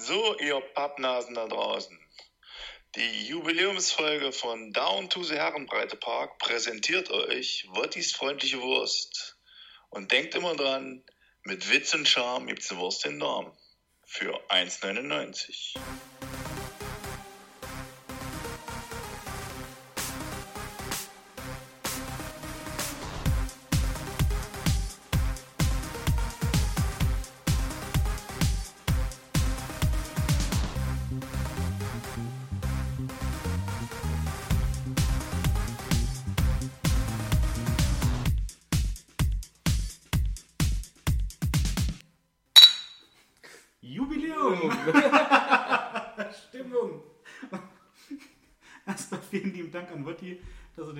So, ihr Pappnasen da draußen. Die Jubiläumsfolge von Down to the Herrenbreite Park präsentiert euch Wottis freundliche Wurst. Und denkt immer dran, mit Witz und Charme gibt's eine Wurst in Norm. Für 1,99.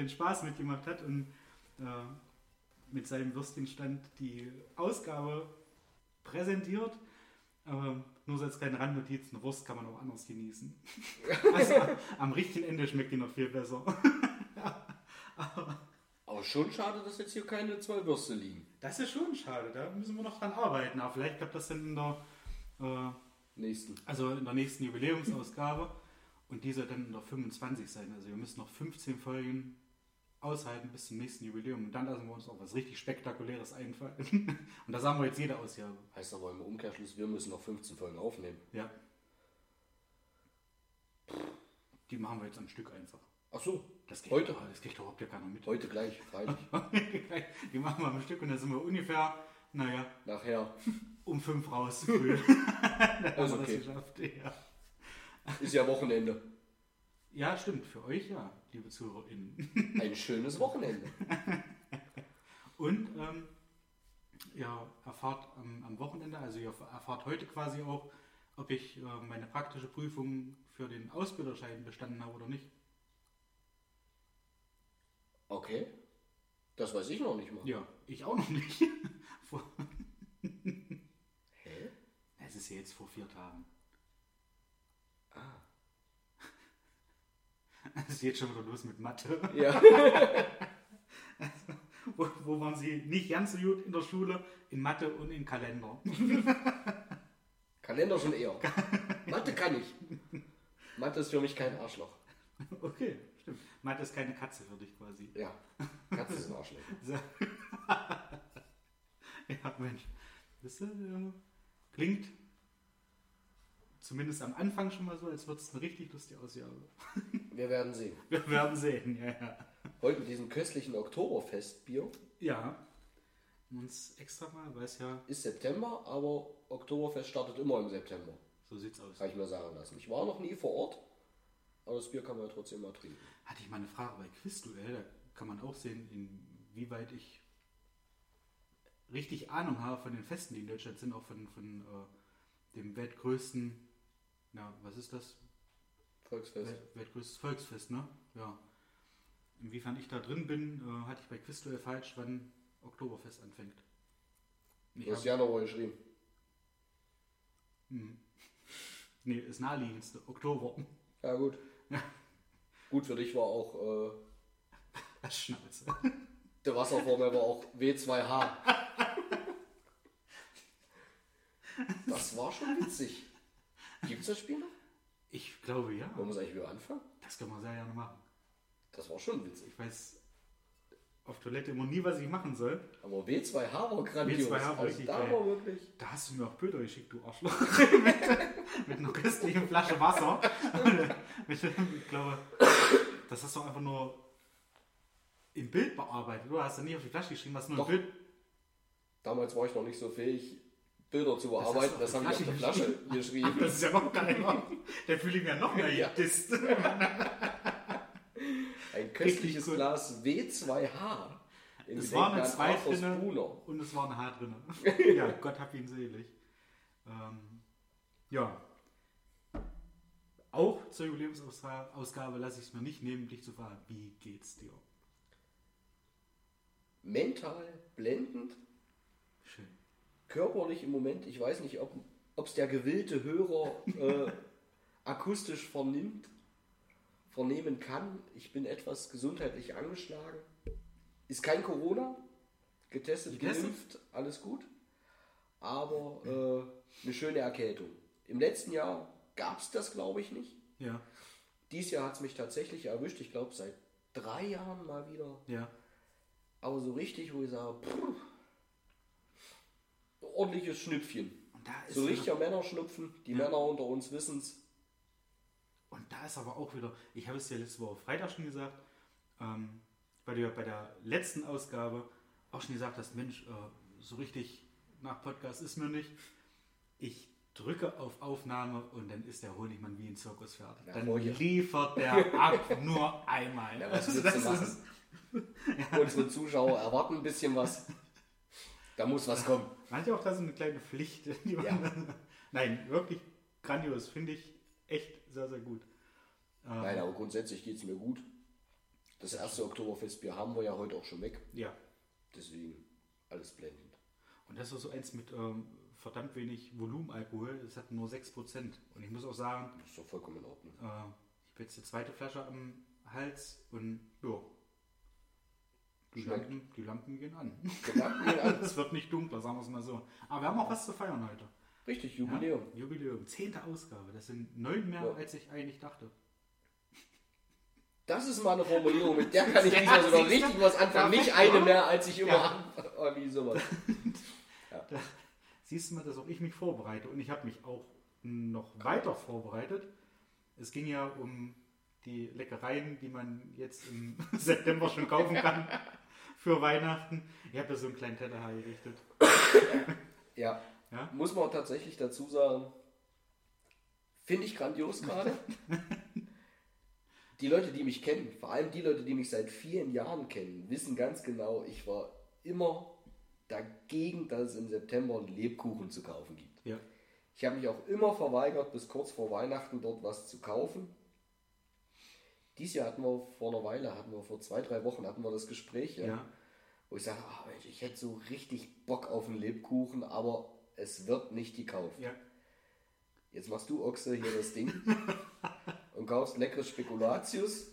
Den Spaß mitgemacht hat und äh, mit seinem Würstchenstand die Ausgabe präsentiert. Aber nur so als kleine Randnotiz, eine Wurst kann man auch anders genießen. Also am richtigen Ende schmeckt die noch viel besser. Aber schon schade, dass jetzt hier keine zwei Würste liegen. Das ist schon schade, da müssen wir noch dran arbeiten. Aber vielleicht klappt das dann in der, äh, Nächsten. also in der nächsten Jubiläumsausgabe. Und die soll dann in der 25 sein. Also wir müssen noch 15 Folgen aushalten bis zum nächsten Jubiläum. Und dann lassen wir uns auch was richtig Spektakuläres einfallen. Und das sagen wir jetzt jede Ausgabe. Heißt aber im Umkehrschluss, wir müssen noch 15 Folgen aufnehmen. Ja. Die machen wir jetzt am Stück einfach. Ach so, Das kriegt, Heute? doch- Das kriegt überhaupt ja keiner mit. heute gleich, freilich. Die machen wir am Stück und dann sind wir ungefähr, naja, Nachher. um fünf raus. Also okay. Ja. Ist ja Wochenende. Ja, stimmt. Für euch ja, liebe ZuhörerInnen. Ein schönes Wochenende. Und ähm, ihr erfahrt am, am Wochenende, also ihr erfahrt heute quasi auch, ob ich äh, meine praktische Prüfung für den Ausbilderschein bestanden habe oder nicht. Okay. Das weiß ich noch nicht mal. Ja, ich auch noch nicht. Vor- Hä? es ist ja jetzt vor vier Tagen. Es geht schon wieder los mit Mathe. Ja. Wo, wo waren Sie nicht ganz so gut in der Schule? In Mathe und in Kalender. Kalender schon eher. Mathe kann ich. Mathe ist für mich kein Arschloch. Okay, stimmt. Mathe ist keine Katze für dich quasi. Ja. Katze ist ein Arschloch. Ja, Mensch. Das äh, klingt zumindest am Anfang schon mal so, als würde es eine richtig lustige Ausgabe. Wir werden sehen. Wir werden sehen, ja, ja. Heute mit diesem köstlichen Oktoberfestbier Ja, uns extra mal, weil es ja, ist September, aber Oktoberfest startet immer im September. so sieht's aus. Habe ich mir sagen lassen. Ich war noch nie vor Ort, aber das Bier kann man ja trotzdem mal trinken. Hatte ich mal eine Frage bei Quizduell, da kann man auch sehen, inwieweit ich richtig Ahnung habe von den Festen, die in Deutschland sind, auch von, von äh, dem weltgrößten, ja, was ist das? Volksfest. Welt, weltgrößtes Volksfest, ne? Ja. Inwiefern ich da drin bin, äh, hatte ich bei Quizduell falsch, wann Oktoberfest anfängt. Ich Du hast Januar geschrieben. nee, ist naheliegendste, Oktober. Ja, gut. Gut für dich war auch, äh, Schnauze. der Wasserformel war auch W2H. Das war schon witzig. Gibt es das Spiel noch? Ich glaube ja. Wollen wir es eigentlich wieder anfangen? Das kann man sehr gerne machen. Das war schon witzig. Ich weiß auf Toilette immer nie, was ich machen soll. Aber W2H war grandios. W2H war also richtig da geil. war wirklich. Da hast du mir auch Bilder geschickt, du Arschloch. mit, mit einer köstlichen Flasche Wasser. ich glaube, das hast du einfach nur im Bild bearbeitet. Du hast ja nie auf die Flasche geschrieben, hast nur Doch. ein Bild. Damals war ich noch nicht so fähig, Bilder zu bearbeiten. Das die habe ich auf der Flasche geschrieben. das ist ja noch geiler. Der fühle ich mir noch mehr Ja. gedisst. Ein köstliches. Glas W2H. In Es war eine Gedenken 2 an Arthur drin Spooner. und es war ein H drin. ja, Gott hab ihn selig. Ähm, ja. Auch zur Jubiläumsausgabe lasse ich es mir nicht nehmen, dich zu fragen, wie geht's dir? Mental blendend, Schön. Körperlich im Moment. Ich weiß nicht, ob es der gewillte Hörer äh, akustisch vernimmt, vernehmen kann. Ich bin etwas gesundheitlich angeschlagen. Ist kein Corona, getestet, Getestet? geimpft, alles gut. Aber äh, eine schöne Erkältung. Im letzten Jahr gab es das, glaube ich, nicht. Ja, Dieses Jahr hat es mich tatsächlich erwischt. Ich glaube, seit drei Jahren mal wieder. ja. Aber so richtig, wo ich sage, pff, ordentliches Schnüpfchen. Und da ist So richtiger Männerschnupfen. Die Ja. Männer unter uns wissen es. Und da ist aber auch wieder, ich habe es ja letzte Woche Freitag schon gesagt, ähm, weil du ja bei der letzten Ausgabe auch schon gesagt hast, Mensch, äh, so richtig nach Podcast ist mir nicht. Ich drücke auf Aufnahme und dann ist der Honigmann wie ein Zirkuspferd. Ja, dann Roger. liefert der ab nur einmal. Ja, was Also das ist- Unsere Zuschauer erwarten ein bisschen was. Da muss was kommen. Man hat ja auch da so eine kleine Pflicht. Ja. Nein, wirklich grandios. Finde ich echt sehr, sehr gut. Ähm, Nein, aber grundsätzlich geht es mir gut. Das erste Oktoberfestbier haben wir ja heute auch schon weg. Ja. Deswegen alles blendend. Und das ist so eins mit ähm, verdammt wenig Volumenalkohol. Es hat nur 6%. Und ich muss auch sagen, Das ist doch vollkommen in Ordnung. äh, ich habe jetzt die zweite Flasche am Hals und ja. Die. Lampen, die Lampen gehen an. Gedanken gehen an. es wird nicht dunkler, sagen wir es mal so. Aber wir haben auch was zu feiern heute. Richtig, Jubiläum. Ja? Jubiläum. Zehnte Ausgabe. Das sind neun mehr, Ja. als ich eigentlich dachte. Das ist mal eine Formulierung, mit der kann ich diesmal sogar richtig was anfangen. Nicht eine mehr, als ich immer Ja. anfange. Oh, wie sowas. Siehst du mal, dass auch ich mich vorbereite. Und ich habe mich auch noch weiter vorbereitet. Es ging ja um die Leckereien, die man jetzt im September schon kaufen kann für Weihnachten. Ich habe da so einen kleinen Teller hergerichtet. Ja. Ja? Muss man auch tatsächlich dazu sagen, finde ich grandios gerade. Die Leute, die mich kennen, vor allem die Leute, die mich seit vielen Jahren kennen, wissen ganz genau, ich war immer dagegen, dass es im September Lebkuchen zu kaufen gibt. Ja. Ich habe mich auch immer verweigert, bis kurz vor Weihnachten dort was zu kaufen. Dieses Jahr hatten wir vor einer Weile, hatten wir vor zwei, drei Wochen hatten wir das Gespräch, ja, Ja. wo ich sage, ah, Mensch, ich hätte so richtig Bock auf einen Lebkuchen, aber es wird nicht gekauft. Ja. Jetzt machst du Ochse hier das Ding und kaufst leckeres Spekulatius,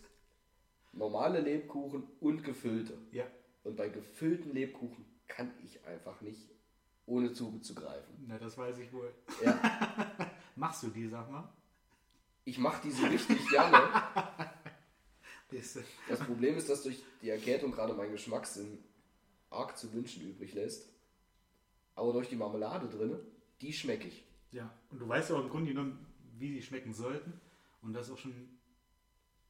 normale Lebkuchen und gefüllte. Ja. Und bei gefüllten Lebkuchen kann ich einfach nicht ohne zuzugreifen. Na, das weiß ich wohl. Ja, Machst du die, sag mal? ich mache diese richtig gerne. Das, Das Problem ist, dass durch die Erkältung gerade mein Geschmackssinn arg zu wünschen übrig lässt. Aber durch die Marmelade drin, die schmecke ich. ja. Und du weißt ja auch im Grunde genommen, wie sie schmecken sollten. Und das ist auch schon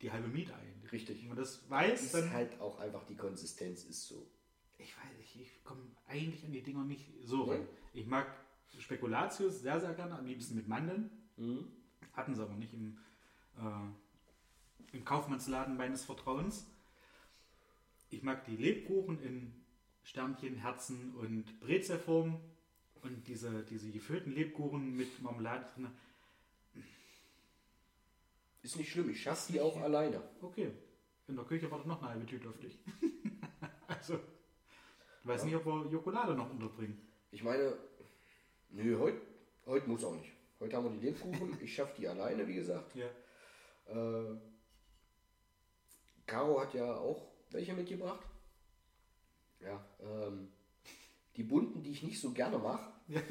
die halbe Miete eigentlich. Richtig. Wenn man das weiß, Ist dann. halt auch einfach die Konsistenz ist so. Ich weiß nicht, ich komme eigentlich an die Dinger nicht so ran. Nee? Ich mag Spekulatius sehr, sehr gerne, am liebsten mit Mandeln. Mhm. Hatten sie aber nicht im, äh, im Kaufmannsladen meines Vertrauens. Ich mag die Lebkuchen in Sternchen, Herzen und Brezelform und diese, diese gefüllten Lebkuchen mit Marmelade drin. Ist nicht schlimm, ich schaffe die auch alleine. Okay, in der Küche wartet noch eine halbe Tüte auf dich. also, ich weiß nicht, ob wir Jokolade noch unterbringen. Ich meine, nö, heute heut muss auch nicht. Heute haben wir die Lebkuchen, ich schaffe die alleine, wie gesagt. Ja. Äh, Caro hat ja auch welche mitgebracht. Ja, ähm, die bunten, die ich nicht so gerne mache. Ja.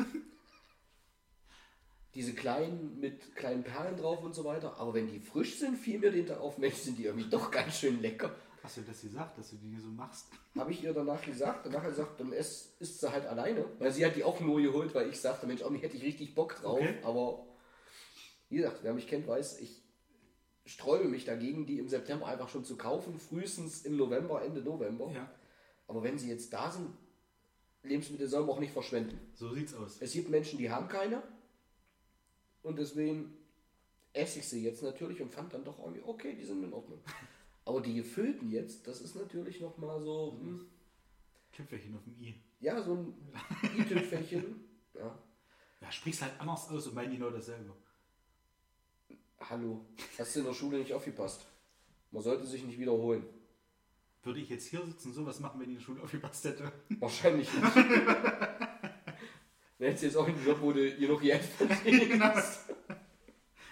Diese kleinen mit kleinen Perlen drauf und so weiter. Aber wenn die frisch sind, fiel mir den Tag auf, Mensch, sind die irgendwie doch ganz schön lecker. Hast du das gesagt, dass du die so machst? Habe ich ihr danach gesagt. Danach hat sie gesagt, dann isst, isst sie halt alleine. Weil sie hat die auch nur geholt, weil ich sagte, Mensch, irgendwie hätte ich richtig Bock drauf. Okay. Aber wie gesagt, wer mich kennt, weiß, ich sträube mich dagegen, die im September einfach schon zu kaufen. Frühestens im November, Ende November. Ja, Aber wenn sie jetzt da sind, Lebensmittel sollen wir auch nicht verschwenden. so sieht's aus. Es gibt Menschen, die haben keine. Und deswegen esse ich sie jetzt natürlich und fand dann doch irgendwie, okay, die sind in Ordnung. Aber die gefüllten jetzt, das ist natürlich nochmal so, hm, Tüpfelchen auf dem I. ja, so ein i-Tüpfelchen. Ja, Ja, sprichst halt anders aus und meinen die Leute dasselbe. Hallo, hast du in der Schule nicht aufgepasst? Man sollte sich nicht wiederholen. Würde ich jetzt hier sitzen, sowas machen, wenn ich in der Schule aufgepasst hätte? Wahrscheinlich nicht. Wenn jetzt jetzt auch einen Job, wo du hier noch Geld verdienst.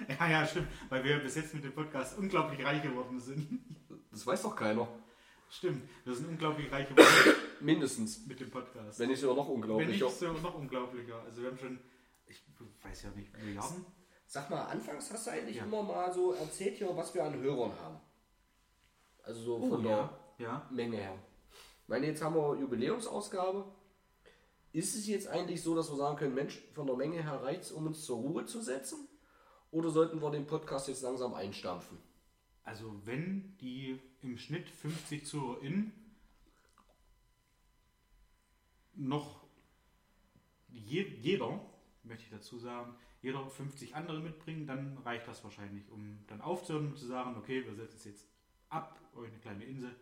Ja, ja, stimmt. Weil wir bis jetzt mit dem Podcast unglaublich reich geworden sind. Das weiß doch keiner. Stimmt, wir sind unglaublich reich geworden Mindestens. mit dem Podcast. Wenn nicht sogar noch Wenn nicht unglaublicher. so noch unglaublicher. Also wir haben schon ich weiß ja nicht, Milliarden? Sag mal, anfangs hast du eigentlich Ja. immer mal so erzählt hier, was wir an Hörern haben. Also so von der Oh, ja. ja. Menge her. Ich meine, jetzt haben wir Jubiläumsausgabe. Ist es jetzt eigentlich so, dass wir sagen können, Mensch, von der Menge her reizt, um uns zur Ruhe zu setzen? Oder sollten wir den Podcast jetzt langsam einstampfen? Also wenn die im Schnitt 50 ZuhörerInnen noch je, jeder, möchte ich dazu sagen, jeder 50 andere mitbringen, dann reicht das wahrscheinlich, um dann aufzuhören und zu sagen, okay, wir setzen es jetzt ab, euch eine kleine Insel.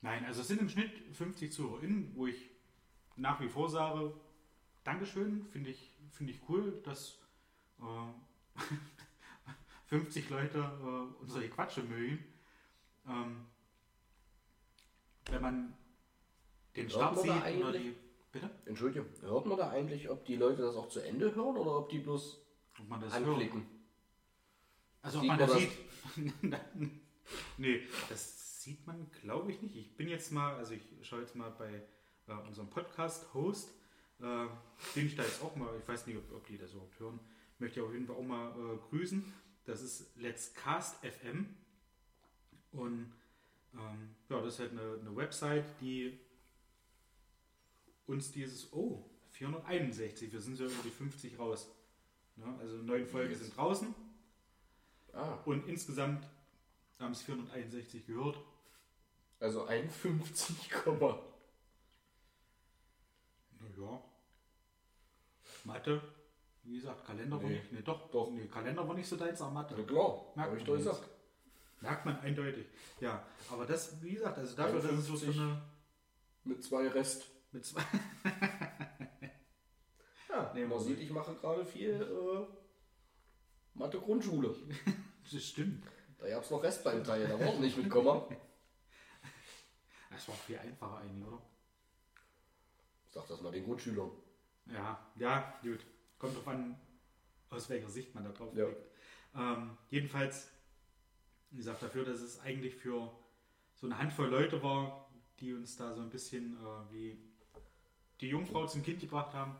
Nein, also es sind im Schnitt 50 ZuhörerInnen, wo ich nach wie vor sage, Dankeschön, finde ich, finde ich cool, dass äh, 50 Leute äh, unsere Quatsche mögen. Ähm, wenn man den Start sieht oder die. Bitte? Entschuldige, hört man da eigentlich, ob die Leute das auch zu Ende hören oder ob die bloß Ob man das hört. anklicken? Also ob Sieht man man das das? sieht. nee, das sieht man glaube ich nicht. Ich bin jetzt mal, also ich schaue jetzt mal bei äh, unserem Podcast-Host, äh, den ich da jetzt auch mal, ich weiß nicht, ob, ob die das überhaupt hören, möchte ich auf jeden Fall auch mal äh, grüßen. Das ist Let's Cast FM. Und ähm, ja, das ist halt eine, eine Website, die uns dieses, oh, 461, wir sind so über die 50 raus. Ja, also neun Folgen sind draußen. Ah, Und insgesamt haben es 461 gehört. also 51, Komma. Naja. Mathe, wie gesagt, Kalender war Nee. nicht. Nee, doch, Doch. Nee, Kalender war nicht so deins, aber Mathe. Na klar, Merkt ich man doch gesagt. Merkt man eindeutig. Ja, aber das, wie gesagt, also dafür, dass es so, so 51. eine. Mit zwei Rest. Mit zwei, Ja, Nee, man sieht, ich mache gerade viel äh, Mathe-Grundschule. das stimmt. Da gab es noch Restbeinteile, da war nicht mit Komma. Das war viel einfacher eigentlich, oder? Sag das mal den Grundschülern. Ja, ja, gut. Kommt drauf an, aus welcher Sicht man da drauf Ja. blickt. Ähm, jedenfalls, wie gesagt, dafür, dass es eigentlich für so eine Handvoll Leute war, die uns da so ein bisschen äh, wie die Jungfrau zum Kind gebracht haben,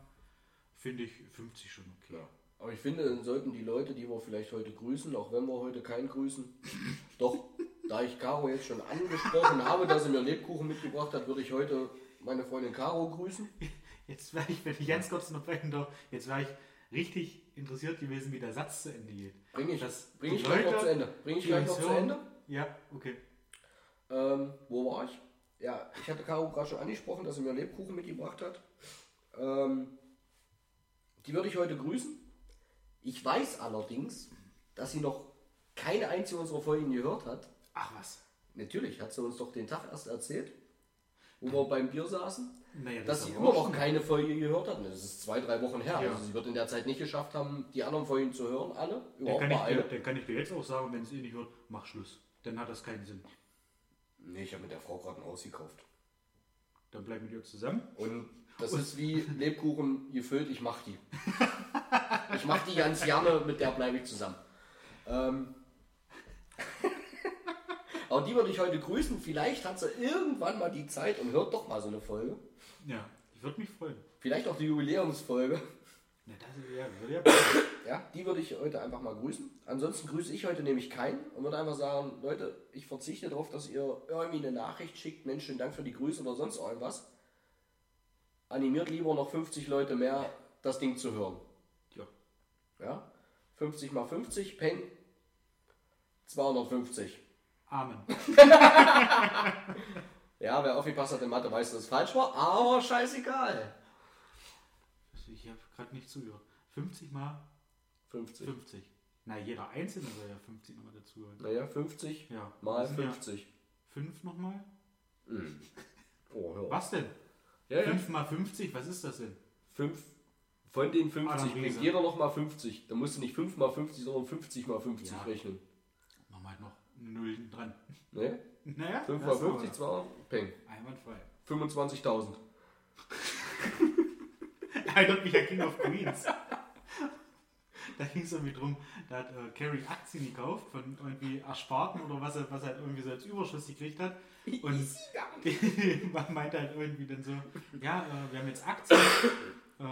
finde ich 50 schon okay. Ja. Aber ich finde, dann sollten die Leute, die wir vielleicht heute grüßen, auch wenn wir heute keinen grüßen, doch, da ich Caro jetzt schon angesprochen habe, dass sie mir Lebkuchen mitgebracht hat, würde ich heute meine Freundin Caro grüßen. Jetzt wäre ich, wenn ich ganz kurz noch brechen darf, jetzt wäre ich richtig interessiert gewesen, wie der Satz zu Ende geht. Bring ich, Das- bring ich gleich noch Leute, zu Ende. Bring ich gleich noch zu Ende. Ja, okay. Ähm, wo war ich? Ja, ich hatte Caro gerade schon angesprochen, dass sie mir Lebkuchen mitgebracht hat. Ähm, die würde ich heute grüßen. Ich weiß allerdings, dass sie noch keine einzige unserer Folgen gehört hat. Ach was. Natürlich hat sie uns doch den Tag erst erzählt, wo wir beim Bier saßen, Naja, dass ist sie immer noch keine Folge gehört hat. Das ist zwei, drei Wochen her. Ja. Also sie wird in der Zeit nicht geschafft haben, die anderen Folgen zu hören, alle. Dann Überhaupt kann, mal ich dir, dann kann ich dir jetzt auch sagen, wenn es ihr nicht hört, mach Schluss. Dann hat das keinen Sinn. Nee, ich habe mit der Frau gerade ein Haus gekauft. Dann bleib mit ihr zusammen. Und das ist wie Lebkuchen gefüllt, ich mach die. Ich mach die ganz gerne, mit der bleibe ich zusammen. Ähm, aber die würde ich heute grüßen. Vielleicht hat sie irgendwann mal die Zeit und hört doch mal so eine Folge. Ja, ich würde mich freuen. Vielleicht auch die Jubiläumsfolge. Na, das ja, würde ja passen. Ja, die würde ich heute einfach mal grüßen. Ansonsten grüße ich heute nämlich keinen und würde einfach sagen, Leute, ich verzichte darauf, dass ihr irgendwie eine Nachricht schickt. Mensch, schönen Dank für die Grüße oder sonst irgendwas. Animiert lieber noch 50 Leute mehr, das Ding zu hören. Ja. Ja? 50 mal 50, Peng. 250. Amen. Ja, wer aufgepasst hat in Mathe weiß, dass es falsch war, aber scheißegal. Ich habe gerade nicht zugehört. 50 mal 50. 50. Na, jeder Einzelne soll ja 50 nochmal dazu. Naja, 50 Ja. mal das sind ja 50. 5 nochmal? Oh, hör. Was denn? Ja, ja. 5 mal 50, was ist das denn? Fünf, von den 50 Adam bringt jeder noch mal 50. Da musst du nicht 5 mal 50, sondern 50 mal 50 Ja. rechnen. Machen wir halt noch eine Null dran. Ne? Naja, 5 mal das 50, ist 2, Peng. Einwandfrei. 25.000. Erinnert mich an King of Queens. Da ging es irgendwie drum, da hat äh, Carrie Aktien gekauft von irgendwie Ersparten oder was er, was er irgendwie so als Überschuss gekriegt hat. Und man meinte halt irgendwie dann so, ja, äh, wir haben jetzt Aktien, äh,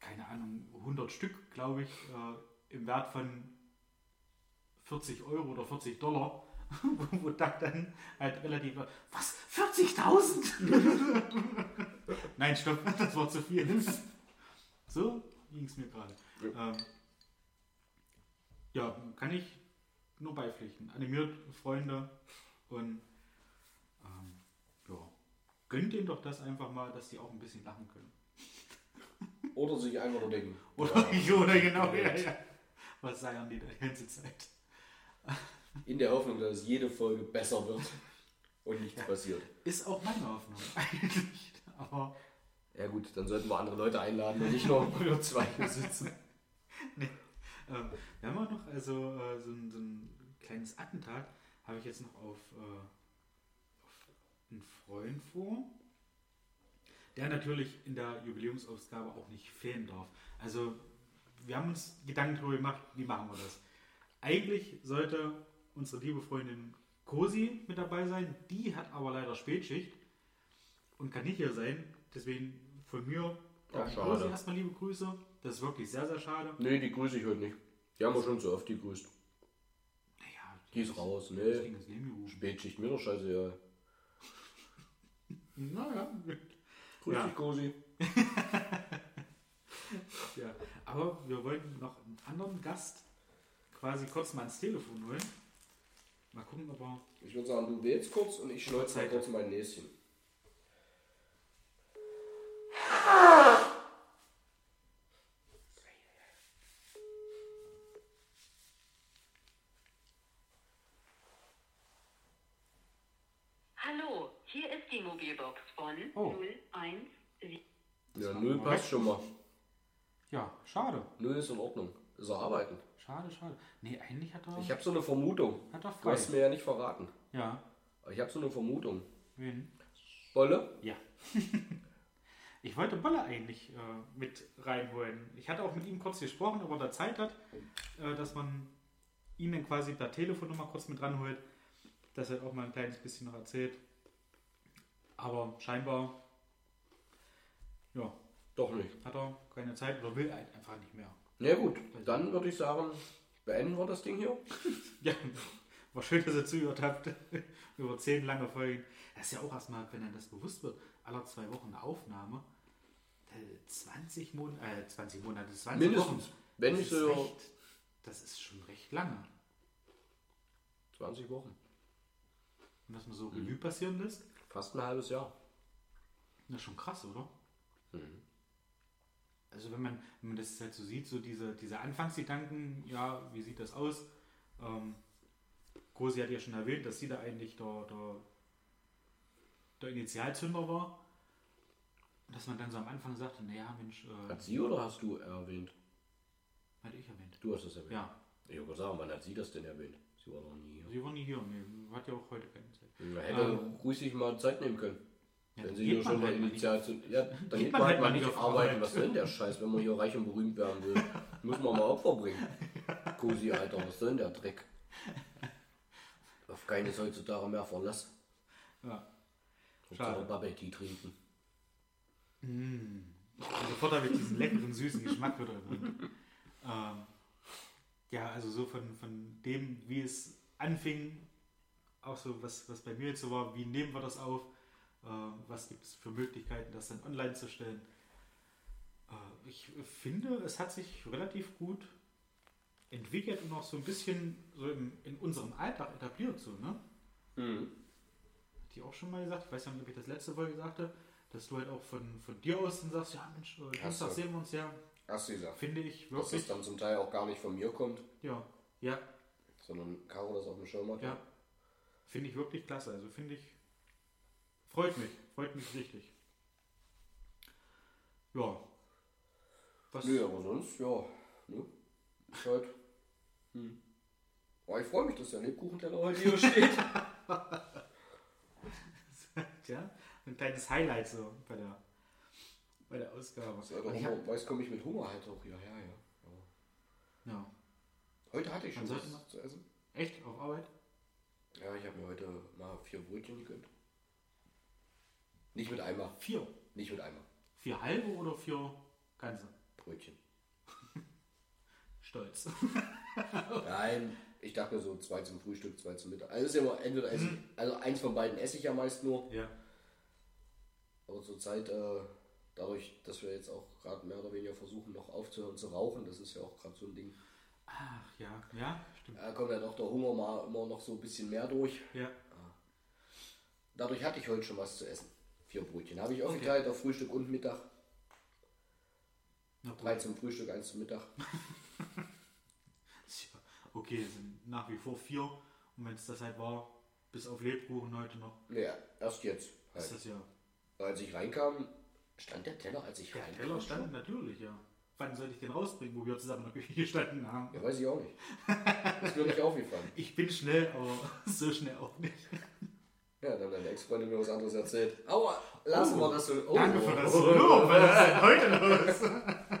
keine Ahnung, 100 Stück, glaube ich, äh, im Wert von 40 Euro oder 40 Dollar, wo da dann halt relativ, was, 40.000? Nein, stopp, das war zu viel. So ging es mir gerade. Ja. Ähm, ja, kann ich nur beipflichten. Animiert Freunde und ähm, ja, gönnt ihnen doch das einfach mal, dass die auch ein bisschen lachen können. Oder sich einfach nur denken. Oder, ja, oder genau, ja, ja. Was sagen die da die ganze Zeit? In der Hoffnung, dass es jede Folge besser wird und nichts passiert. Ist auch meine Hoffnung, eigentlich. Aber Ja gut, dann sollten wir andere Leute einladen und nicht nur wir zwei hier sitzen. ähm, wir haben auch noch also, äh, so, ein, so ein kleines Attentat, habe ich jetzt noch auf, äh, auf einen Freund vor, der natürlich in der Jubiläumsausgabe auch nicht fehlen darf. Also wir haben uns Gedanken darüber gemacht, wie machen wir das. Eigentlich sollte unsere liebe Freundin Cosi mit dabei sein, die hat aber leider Spätschicht und kann nicht hier sein. Deswegen von mir an schade. Erstmal liebe Grüße. Das ist wirklich sehr, sehr schade. Nee, die grüße ich heute nicht. Die haben wir schon so oft gegrüßt. Naja, Die ist raus, ne? ins. Spätschicht mir doch scheiße, ja. Naja, Grüß Ja. dich, Cosi. ja. Aber wir wollten noch einen anderen Gast quasi kurz mal ans Telefon holen. Mal gucken, ob er. Ich würde sagen, du wählst kurz und ich schneuze Zeit. kurz mein Näschen. Hallo, hier ist die Mobilbox von Oh. 017. Ja, war null korrekt. passt schon mal. Ja, schade. Null ist in Ordnung. Ist er arbeiten. Schade, schade. Nee, eigentlich hat er. Ich habe so eine Vermutung. hat er Du frei. hast mir ja nicht verraten. Ja. Aber ich habe so eine Vermutung. Wen? Bolle? Ja. ich wollte Bolle eigentlich äh, mit reinholen. Ich hatte auch mit ihm kurz gesprochen, ob er da Zeit hat, äh, dass man ihn dann quasi per Telefon nochmal kurz mit ranholt, dass er auch mal ein kleines bisschen noch erzählt. Aber scheinbar, ja, Doch nicht. hat er keine Zeit oder will halt einfach nicht mehr. Na gut, dann würde ich sagen, beenden wir das Ding hier. Ja, war schön, dass ihr zugehört habt. Über zehn lange Folgen. Das ist ja auch erstmal, wenn dann das bewusst wird, alle zwei Wochen eine Aufnahme. Äh, 20 Monate, äh, 20 Monate, 20 Mindestens. Wochen. Wenn das ist so recht, Das ist schon recht lange. 20 Wochen. Und dass man so Revue passieren lässt, Fast ein halbes Jahr. das ist schon krass, oder? Mhm. Also wenn man, wenn man das halt so sieht, so diese, diese Anfangsgedanken, ja, wie sieht das aus? Ähm, Grosi hat ja schon erwähnt, dass sie da eigentlich der, der, der Initialzünder war. Dass man dann so am Anfang sagte, naja, Mensch, äh, Hat sie oder hast du erwähnt? hatte ich erwähnt. Du hast es erwähnt. Ja, Ich würde sagen, wann hat sie das denn erwähnt? Sie war noch nie hier. sie war nie hier, nee, hat ja auch heute keine Zeit. Ja, hätte ruhig sich mal Zeit nehmen können. Ja, Wenn sie hier man schon halt mal nicht. Initialzünd... Ja, dann Geht geht man man halt halt mal nicht auf Arbeiten. Arbeit. Was soll denn der Scheiß, wenn man hier reich und berühmt werden will? Muss man mal Opfer bringen. Cosi, Alter, was soll denn der Dreck? Auf keines heutzutage mehr Verlass. Ja. Und Schade. Bubble Tea trinken. Und sofort habe ich diesen leckeren, süßen Geschmack wieder Mund. Ähm, ja, also so von, von dem, wie es anfing, auch so, was, was bei mir jetzt so war, wie nehmen wir das auf, äh, was gibt es für Möglichkeiten, das dann online zu stellen. Äh, ich finde, es hat sich relativ gut entwickelt und auch so ein bisschen so im, in unserem Alltag etabliert. So, ne? Mhm. Hat die auch schon mal gesagt, ich weiß ja nicht, ob ich das letzte Folge sagte, dass du halt auch von, von dir aus dann sagst, ja Mensch, äh, Dienstag du. sehen wir uns ja, Hast du gesagt. finde ich Dass wirklich, das dann zum Teil auch gar nicht von mir kommt, ja, ja, sondern Caro das auf dem Schirm hat. ja, finde ich wirklich klasse, also finde ich, freut mich, freut mich richtig. Ja, was, Nö, aber sonst, ja. Ne? Ist halt. Hm. Oh, ich freue mich, dass der Lebkuchenteller heute hier steht. ja, ein kleines Highlight so bei der, bei der Ausgabe. Hunger, hab, weiß, komme ich mit Hunger halt auch hierher, ja. ja. ja, Heute hatte ich schon was mal- zu essen. echt, auf Arbeit? Ja, ich habe mir heute mal vier Brötchen gegönnt. Nicht mit Eimer. Vier. Nicht mit Eimer. Vier halbe oder vier ganze? Brötchen. Stolz. Nein, ich dachte mir so zwei zum Frühstück, zwei zum Mittag. Also ist ja immer entweder esse ich, also eins von beiden esse ich ja meist nur. ja. Aber zurzeit, äh, dadurch, dass wir jetzt auch gerade mehr oder weniger versuchen, noch aufzuhören zu rauchen, das ist ja auch gerade so ein Ding. Ach ja, ja, stimmt. Da kommt ja doch der Hunger mal immer noch so ein bisschen mehr durch. Ja. Dadurch hatte ich heute schon was zu essen. Vier Brötchen. Habe ich aufgeteilt auf Frühstück und Mittag. Drei zum Frühstück, eins zum Mittag. Okay, sind nach wie vor vier. Und wenn es das halt war, bis auf Lebkuchen heute noch, Ja, erst jetzt. ist Halt. das ja. Als ich reinkam, stand der Teller, als ich Der reinkam. Teller stand natürlich, ja. Wann soll ich den rausbringen, wo wir zusammen in der Küche gestanden haben? Ja, weiß ich auch nicht. Ist mir nicht aufgefallen. Ich bin schnell, aber so schnell auch nicht. Ja, dann hat deine Ex-Freundin mir was anderes erzählt. Aber lassen wir das so. Oh, Danke für das oh, oh, Lob. Was ist denn heute los?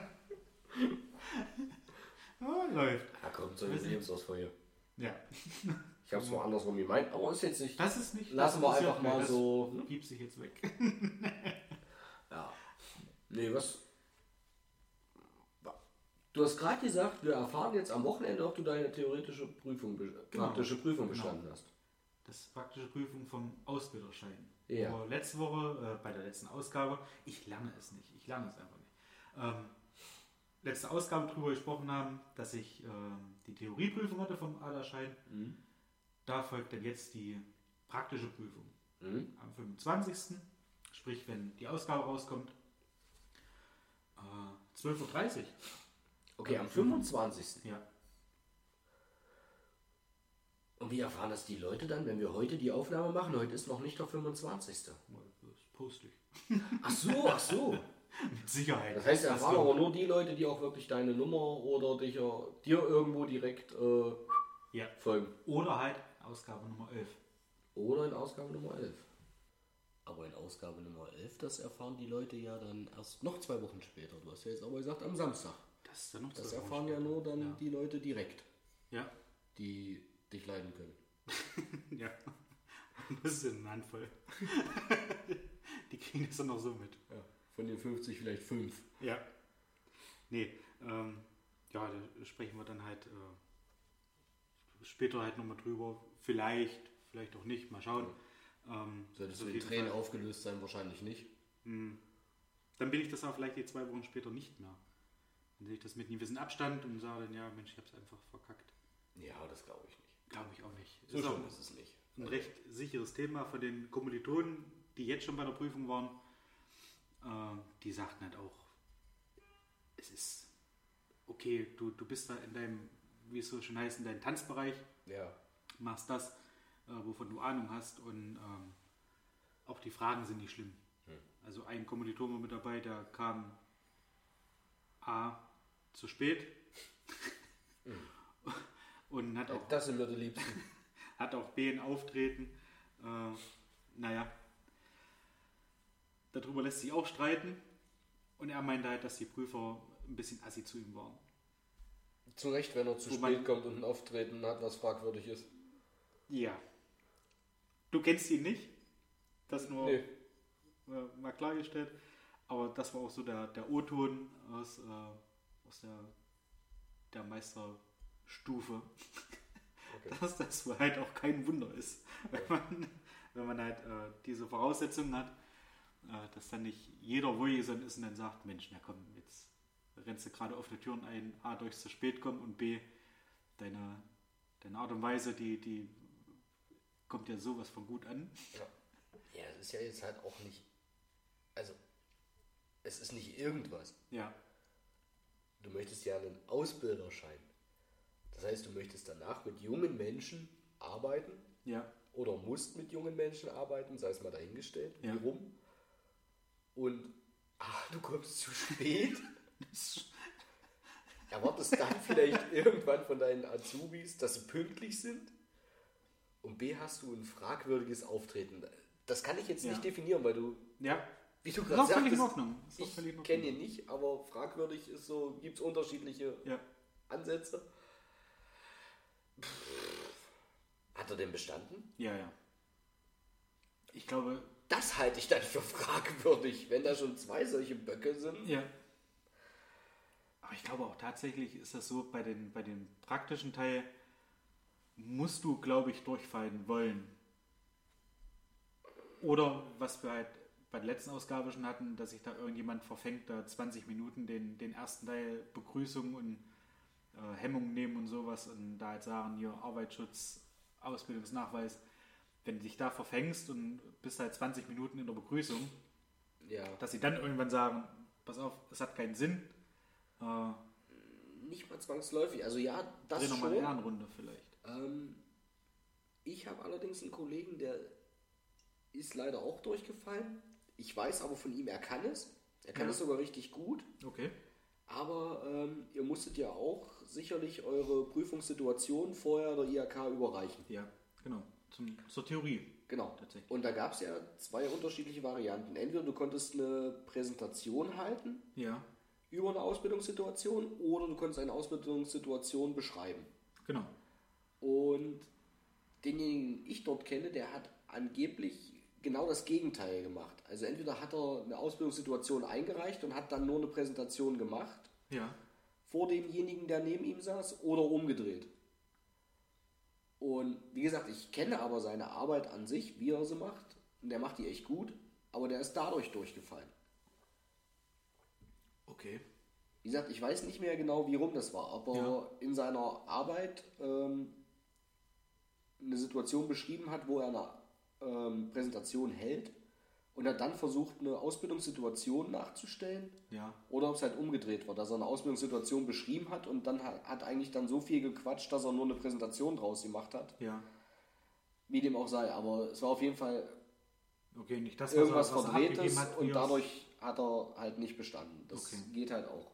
oh, läuft. Ja, kommt zur Jubiläumsausfolge. Ja, Ich habe es mal andersrum gemeint, aber ist jetzt nicht. das ist nicht. Lassen wir einfach mal so. hm? Piepst sich jetzt weg. Nee, was. Du hast gerade gesagt, wir erfahren jetzt am Wochenende, ob du deine theoretische Prüfung, Genau. praktische Prüfung Genau. bestanden hast. Das ist praktische Prüfung vom Ausbilderschein. Ja. Aber letzte Woche, äh, bei der letzten Ausgabe, ich lerne es nicht. Ich lerne es einfach nicht. Ähm, letzte Ausgabe darüber gesprochen haben, dass ich ähm, die Theorieprüfung hatte vom Aderschein. Mhm. Da folgt dann jetzt die praktische Prüfung. Mhm. Am 25. Sprich, wenn die Ausgabe rauskommt. Äh, 12.30 Uhr. Okay, am 25. Ja. Und wie erfahren das die Leute dann, wenn wir heute die Aufnahme machen? Heute ist noch nicht der 25. Das poste ich. Ach so, ach so. Mit Sicherheit. Das heißt, Das erfahren aber nur die Leute, die auch wirklich deine Nummer oder dich, äh, dir irgendwo direkt äh, Ja. folgen. Oder halt Ausgabe Nummer 11. Oder in Ausgabe Nummer 11. Aber in Ausgabe Nummer 11, das erfahren die Leute ja dann erst noch zwei Wochen später. Du hast ja jetzt aber gesagt am Samstag. Das ist dann noch Das zwei Wochen erfahren ja später. nur dann Ja. die Leute direkt, Ja, die dich leiden können. ja. Das ist eine Handvoll. Die kriegen das dann noch so mit. Ja, von den 50 vielleicht 5. Ja. Nee, ähm, ja, da sprechen wir dann halt äh, später halt nochmal drüber. Vielleicht, vielleicht auch nicht, mal schauen. Ähm, Solltest du in jeden Tränen Fall. aufgelöst sein? Wahrscheinlich nicht. Dann bin ich das auch vielleicht die zwei Wochen später nicht mehr. Dann sehe ich das mit einem gewissen Abstand und sage dann, ja, Mensch, ich habe es einfach verkackt. Ja, das glaube ich nicht. Glaube ich auch nicht. So ist schlimm auch ist es nicht. ein recht sicheres Thema von den Kommilitonen, die jetzt schon bei der Prüfung waren. Äh, die sagten halt auch, es ist okay, du, du bist da in deinem, wie es so schön heißt, in deinem Tanzbereich, Ja. machst das, wovon du Ahnung hast und ähm, auch die Fragen sind nicht schlimm. Also ein Kommiliton war mit dabei, der kam A zu spät und hat auch Das sind mir die Liebsten. hat auch B ein Auftreten. Äh, naja, darüber lässt sich auch streiten. Und er meinte halt, dass die Prüfer ein bisschen assi zu ihm waren. Zu Recht, wenn er zu Wo man- spät kommt und ein Auftreten hat, was fragwürdig ist. Ja. Du kennst ihn nicht. Das nur Nee. äh, mal klargestellt. Aber das war auch so der, der O-Ton aus, äh, aus der, der Meisterstufe. Dass das halt auch kein Wunder ist, wenn man, wenn man halt äh, diese Voraussetzungen hat, äh, dass dann nicht jeder wohlgesonnen ist und dann sagt, Mensch, na komm, jetzt rennst du gerade offene Türen ein, A, durch zu spät kommen und B, deine, deine Art und Weise, die, die kommt ja sowas von gut an. Ja, es ist ja jetzt halt auch nicht. Also, es ist nicht irgendwas. Ja, Du möchtest ja einen Ausbilderschein. Das heißt, du möchtest danach mit jungen Menschen arbeiten ja, oder musst mit jungen Menschen arbeiten, sei es mal dahingestellt, Ja. wie rum. Und ach, du kommst zu spät. Erwartest dann vielleicht irgendwann von deinen Azubis, dass sie pünktlich sind. Und B, hast du ein fragwürdiges Auftreten. Das kann ich jetzt Ja. nicht definieren, weil du, ja. wie du gerade sagtest, ich kenne ihn nicht, aber fragwürdig ist so, gibt es unterschiedliche Ja. Ansätze. Hat er den bestanden? Ja, ja. Ich glaube, Das halte ich dann für fragwürdig, wenn da schon zwei solche Böcke sind. ja. Aber ich glaube auch tatsächlich ist das so, bei den, bei dem praktischen Teil musst du, glaube ich, durchfallen wollen. Oder was wir halt bei der letzten Ausgabe schon hatten, dass sich da irgendjemand verfängt, da 20 Minuten den, den ersten Teil Begrüßung und äh, Hemmung nehmen und sowas und da halt sagen, hier Arbeitsschutz, Ausbildungsnachweis. Wenn du dich da verfängst und bist halt 20 Minuten in der Begrüßung, Ja. dass sie dann irgendwann sagen, pass auf, es hat keinen Sinn, äh, Nicht mal zwangsläufig. Also ja, das dreh schon. nochmal eine Ehrenrunde vielleicht. Ähm, ich habe allerdings einen Kollegen, der ist leider auch durchgefallen. Ich weiß aber von ihm, er kann es. Er kann Ja. es sogar richtig gut. Okay. Aber ähm, ihr musstet ja auch sicherlich eure Prüfungssituation vorher der IHK überreichen. Ja, genau. Zum, zur Theorie. Genau. Tatsächlich. Und da gab es ja zwei unterschiedliche Varianten. Entweder du konntest eine Präsentation halten Ja, über eine Ausbildungssituation oder du konntest eine Ausbildungssituation beschreiben. genau. Und denjenigen, den ich dort kenne, der hat angeblich genau das Gegenteil gemacht. Also entweder hat er eine Ausbildungssituation eingereicht und hat dann nur eine Präsentation gemacht Ja, vor demjenigen, der neben ihm saß, oder umgedreht. Und wie gesagt, ich kenne aber seine Arbeit an sich, wie er sie macht. Und der macht die echt gut, aber der ist dadurch durchgefallen. okay. Wie gesagt, ich weiß nicht mehr genau, wie rum das war, aber Ja. in seiner Arbeit ähm, eine Situation beschrieben hat, wo er eine ähm, Präsentation hält und er dann versucht, eine Ausbildungssituation nachzustellen Ja, oder ob es halt umgedreht war, dass er eine Ausbildungssituation beschrieben hat und dann hat, hat eigentlich dann so viel gequatscht, dass er nur eine Präsentation draus gemacht hat, ja. wie dem auch sei. Aber es war auf jeden Fall Okay, nicht das, irgendwas was er Verdrehtes abgegeben hat. wie und dadurch hat er halt nicht bestanden. Das Okay. geht halt auch.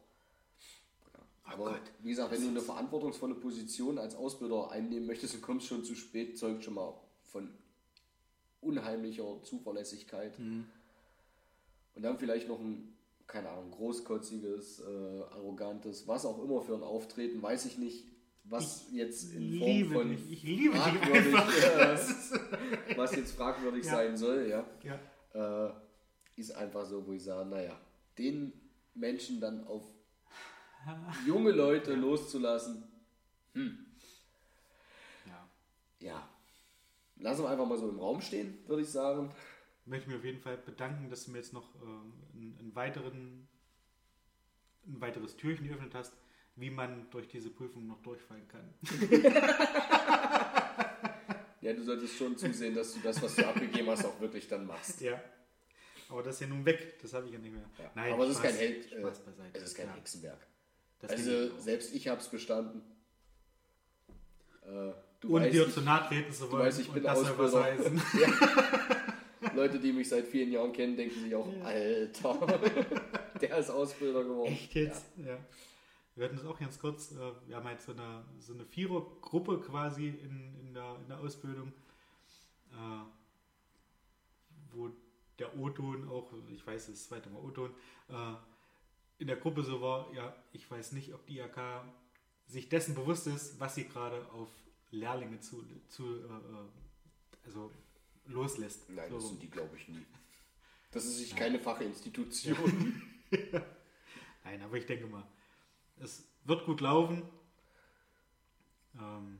Aber Gott. wie gesagt, wenn du eine verantwortungsvolle Position als Ausbilder einnehmen möchtest und kommst schon zu spät, zeugt schon mal von unheimlicher Zuverlässigkeit. Mhm. Und dann vielleicht noch ein, keine Ahnung, großkotziges, äh, arrogantes, was auch immer für ein Auftreten, weiß ich nicht, was jetzt in Form von dich. Ich liebe fragwürdig, äh, was jetzt fragwürdig Ja. sein soll, ja Ja, äh, ist einfach so, wo ich sage, naja, den Menschen dann auf junge Leute loszulassen, ja. ja, lassen wir einfach mal so im Raum stehen, würde ich sagen. Ich möchte mich auf jeden Fall bedanken, dass du mir jetzt noch ähm, einen, einen weiteren, ein weiteres Türchen geöffnet hast, wie man durch diese Prüfung noch durchfallen kann. Ja, du solltest schon zusehen, dass du das, was du abgegeben hast, auch wirklich dann machst. Ja. Aber das ist ja nun weg, das habe ich ja nicht mehr. Ja. Aber es ist kein Held, äh, Spaß beiseite. es ist kein ja, Hexenwerk. Das Also selbst ich habe es bestanden. Äh, du Und weißt, dir ich- zu nahe treten zu wollen. weißt, ich und bin das heißen. Leute, die mich seit vielen Jahren kennen, denken sich auch, Alter, der ist Ausbilder geworden. Echt jetzt? Ja. Wir hatten es auch ganz kurz, äh, wir haben halt so eine, so eine Vierergruppe quasi in, in, der, in der Ausbildung, äh, wo der O-Ton auch, ich weiß, das zweite Mal O-Ton, äh, in der Gruppe so war, ja, ich weiß nicht, ob die IHK sich dessen bewusst ist, was sie gerade auf Lehrlinge zu, zu äh, äh, also loslässt. Nein, so. das sind die, glaube ich, nie. Das ist sich keine Fachinstitution. Nein, aber ich denke mal, es wird gut laufen. Ähm,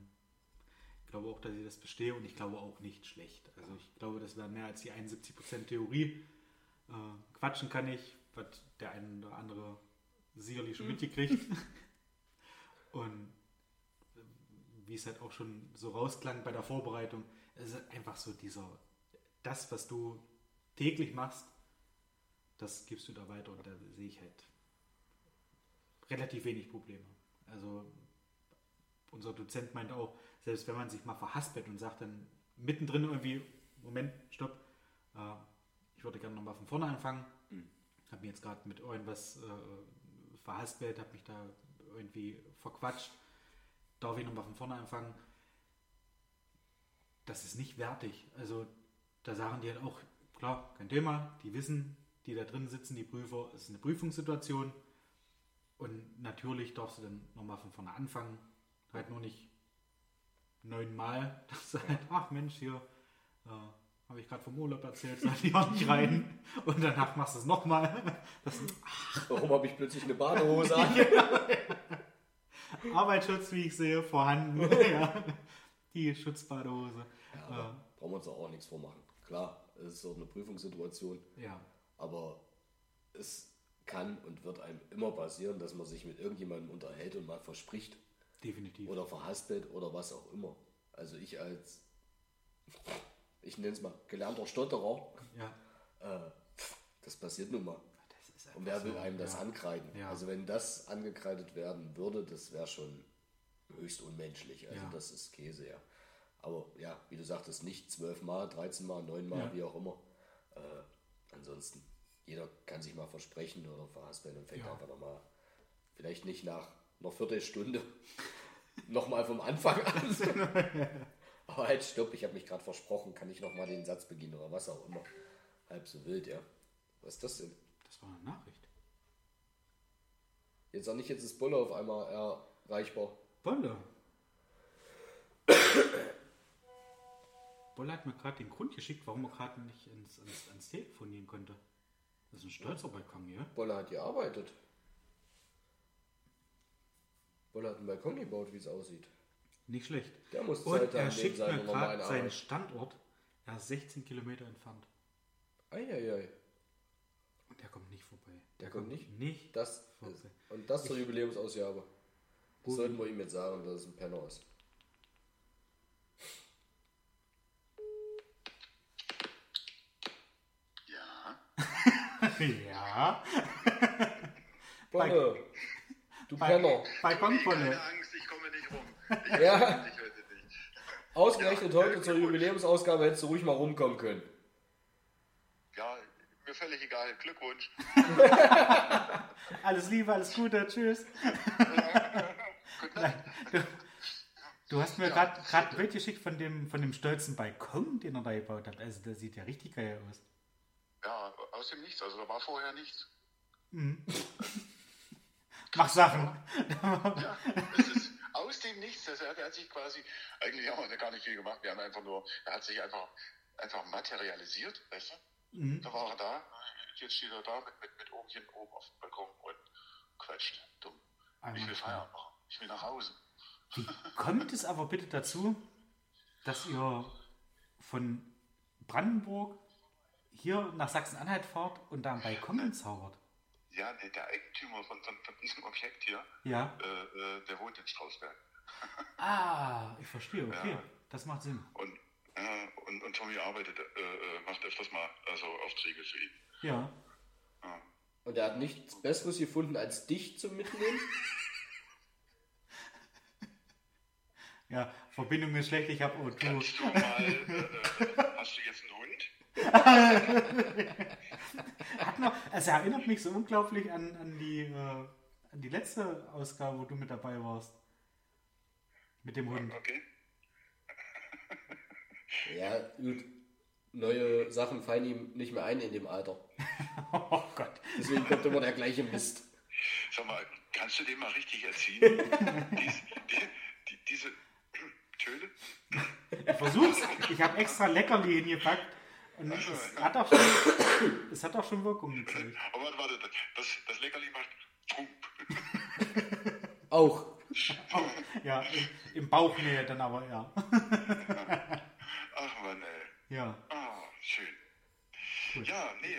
ich glaube auch, dass ich das bestehe und ich glaube auch nicht schlecht. Also ich glaube, das wäre mehr als die 71% Theorie. Äh, quatschen kann ich, was der eine oder andere sicherlich schon mitgekriegt. und äh, wie es halt auch schon so rausklang bei der Vorbereitung, es ist einfach so dieser, das, was du täglich machst, das gibst du da weiter und da sehe ich halt relativ wenig Probleme. Also unser Dozent meint auch, selbst wenn man sich mal verhaspelt und sagt dann mittendrin irgendwie, Moment, stopp, äh, ich würde gerne nochmal von vorne anfangen, habe mich jetzt gerade mit irgendwas äh, verhaspelt, habe mich da irgendwie verquatscht, darf ich nochmal von vorne anfangen? Das ist nicht wertig. Also da sagen die halt auch, klar, kein Thema, die wissen, die da drin sitzen, die Prüfer, es ist eine Prüfungssituation. Und natürlich darfst du dann nochmal von vorne anfangen. Halt nur nicht neunmal, dass du halt, ach Mensch, hier, äh, Habe ich gerade vom Urlaub erzählt, sag ich auch nicht rein. Und danach machst du es nochmal. Warum habe ich plötzlich eine Badehose an? Arbeitsschutz, wie ich sehe, vorhanden. ja. Die Schutzbadehose. Ja, brauchen wir uns auch nichts vormachen. Klar, es ist auch eine Prüfungssituation, Ja. aber es kann und wird einem immer passieren, dass man sich mit irgendjemandem unterhält und mal verspricht definitiv. oder verhaspelt oder was auch immer. Also ich als, ich nenne es mal, gelernter Stotterer, Ja. äh, das passiert nun mal. Und wer will so, einem das ja. ankreiden? Ja. Also wenn das angekreidet werden würde, das wäre schon höchst unmenschlich. Also Ja. das ist Käse, ja. Aber ja, wie du sagtest, nicht zwölfmal, 13 Mal, neunmal, wie auch immer. Äh, ansonsten, jeder kann sich mal versprechen oder verhaspeln und fängt einfach nochmal, vielleicht nicht nach einer Viertelstunde, nochmal vom Anfang an. Halt, stopp, ich habe mich gerade versprochen, kann ich nochmal den Satz beginnen oder was auch immer. Halb so wild, ja. Was ist das denn? Das war eine Nachricht. Jetzt auch nicht, jetzt ist Bolle auf einmal erreichbar. Bolle. Bolle hat mir gerade den Grund geschickt, warum er gerade nicht ins, ans, ans Telefon gehen konnte. Das ist ein stolzer Balkon hier. Bolle hat gearbeitet. Bolle hat einen Balkon gebaut, wie es aussieht. Nicht schlecht. Der muss Und Zeit er haben, schickt mir gerade seinen. Standort. Er ist 16 Kilometer entfernt. Eieiei. Und der kommt nicht vorbei. Der kommt nicht? Nicht. Das vorbei. ist, und das zur Jubiläumsausgabe. Das sollten wir ihm jetzt sagen, dass es ein Penner ist. Ja. ja. Bolle, du Ba- Penner. Balkonbolle. Keine Angst, ich komme nicht rum. Ja. heute. Ausgerechnet heute zur Jubiläumsausgabe hättest du ruhig mal rumkommen können. Ja, mir völlig egal. Glückwunsch. Alles Liebe, alles Gute, tschüss. Nacht. Du hast mir gerade gerade ein Bild geschickt von dem, von dem stolzen Balkon, den er da gebaut hat. Also der sieht ja richtig geil aus. Ja, aus dem Nichts. Also da war vorher nichts. Mach Sachen. Ja, das ist aus dem Nichts. Also er hat sich quasi, eigentlich haben wir gar nicht viel gemacht. Wir haben einfach nur, er hat sich einfach, einfach materialisiert, weißt du? Da war er da. Jetzt steht er da mit, mit, mit Ohmchen oben auf dem Balkon und quatscht. Dumm. Ich will Einmal Feierabend machen. Ich will nach Hause. Kommt es aber bitte dazu, dass ihr von Brandenburg hier nach Sachsen-Anhalt fahrt und da einen Balkon zaubert? Ja, der, der Eigentümer von, von, von diesem Objekt hier, Ja. äh, äh, der wohnt in Strausberg. Ah, ich verstehe, okay. Ja. Das macht Sinn. Und, äh, und, und Tommy arbeitet, äh, äh, macht öfters mal also Aufträge für ihn. Ja. Und er hat nichts Besseres gefunden, als dich zum Mitnehmen. Ja, Verbindung ist schlecht, ich habe O2. Kannst du mal, äh, hast du jetzt einen Hund? Hat noch, es erinnert mich so unglaublich an, an, die, äh, an die letzte Ausgabe, wo du mit dabei warst. Mit dem Hund. Okay. Ja, gut. Neue Sachen fallen ihm nicht mehr ein in dem Alter. Oh Gott. Deswegen kommt immer der gleiche Mist. Sag mal, kannst du den mal richtig erziehen? Dies, die, die, diese Töne? Ich versuch's. Ich habe extra Leckerli hingepackt. Und es hat auch schon, es hat auch schon Wirkung gezeigt. Oh, warte, warte, das, das Leckerli macht Trump. Auch. Ja, im, im Bauchnähe dann aber, ja. Ach man, ey. Ja. Ah, schön. Ja, nee.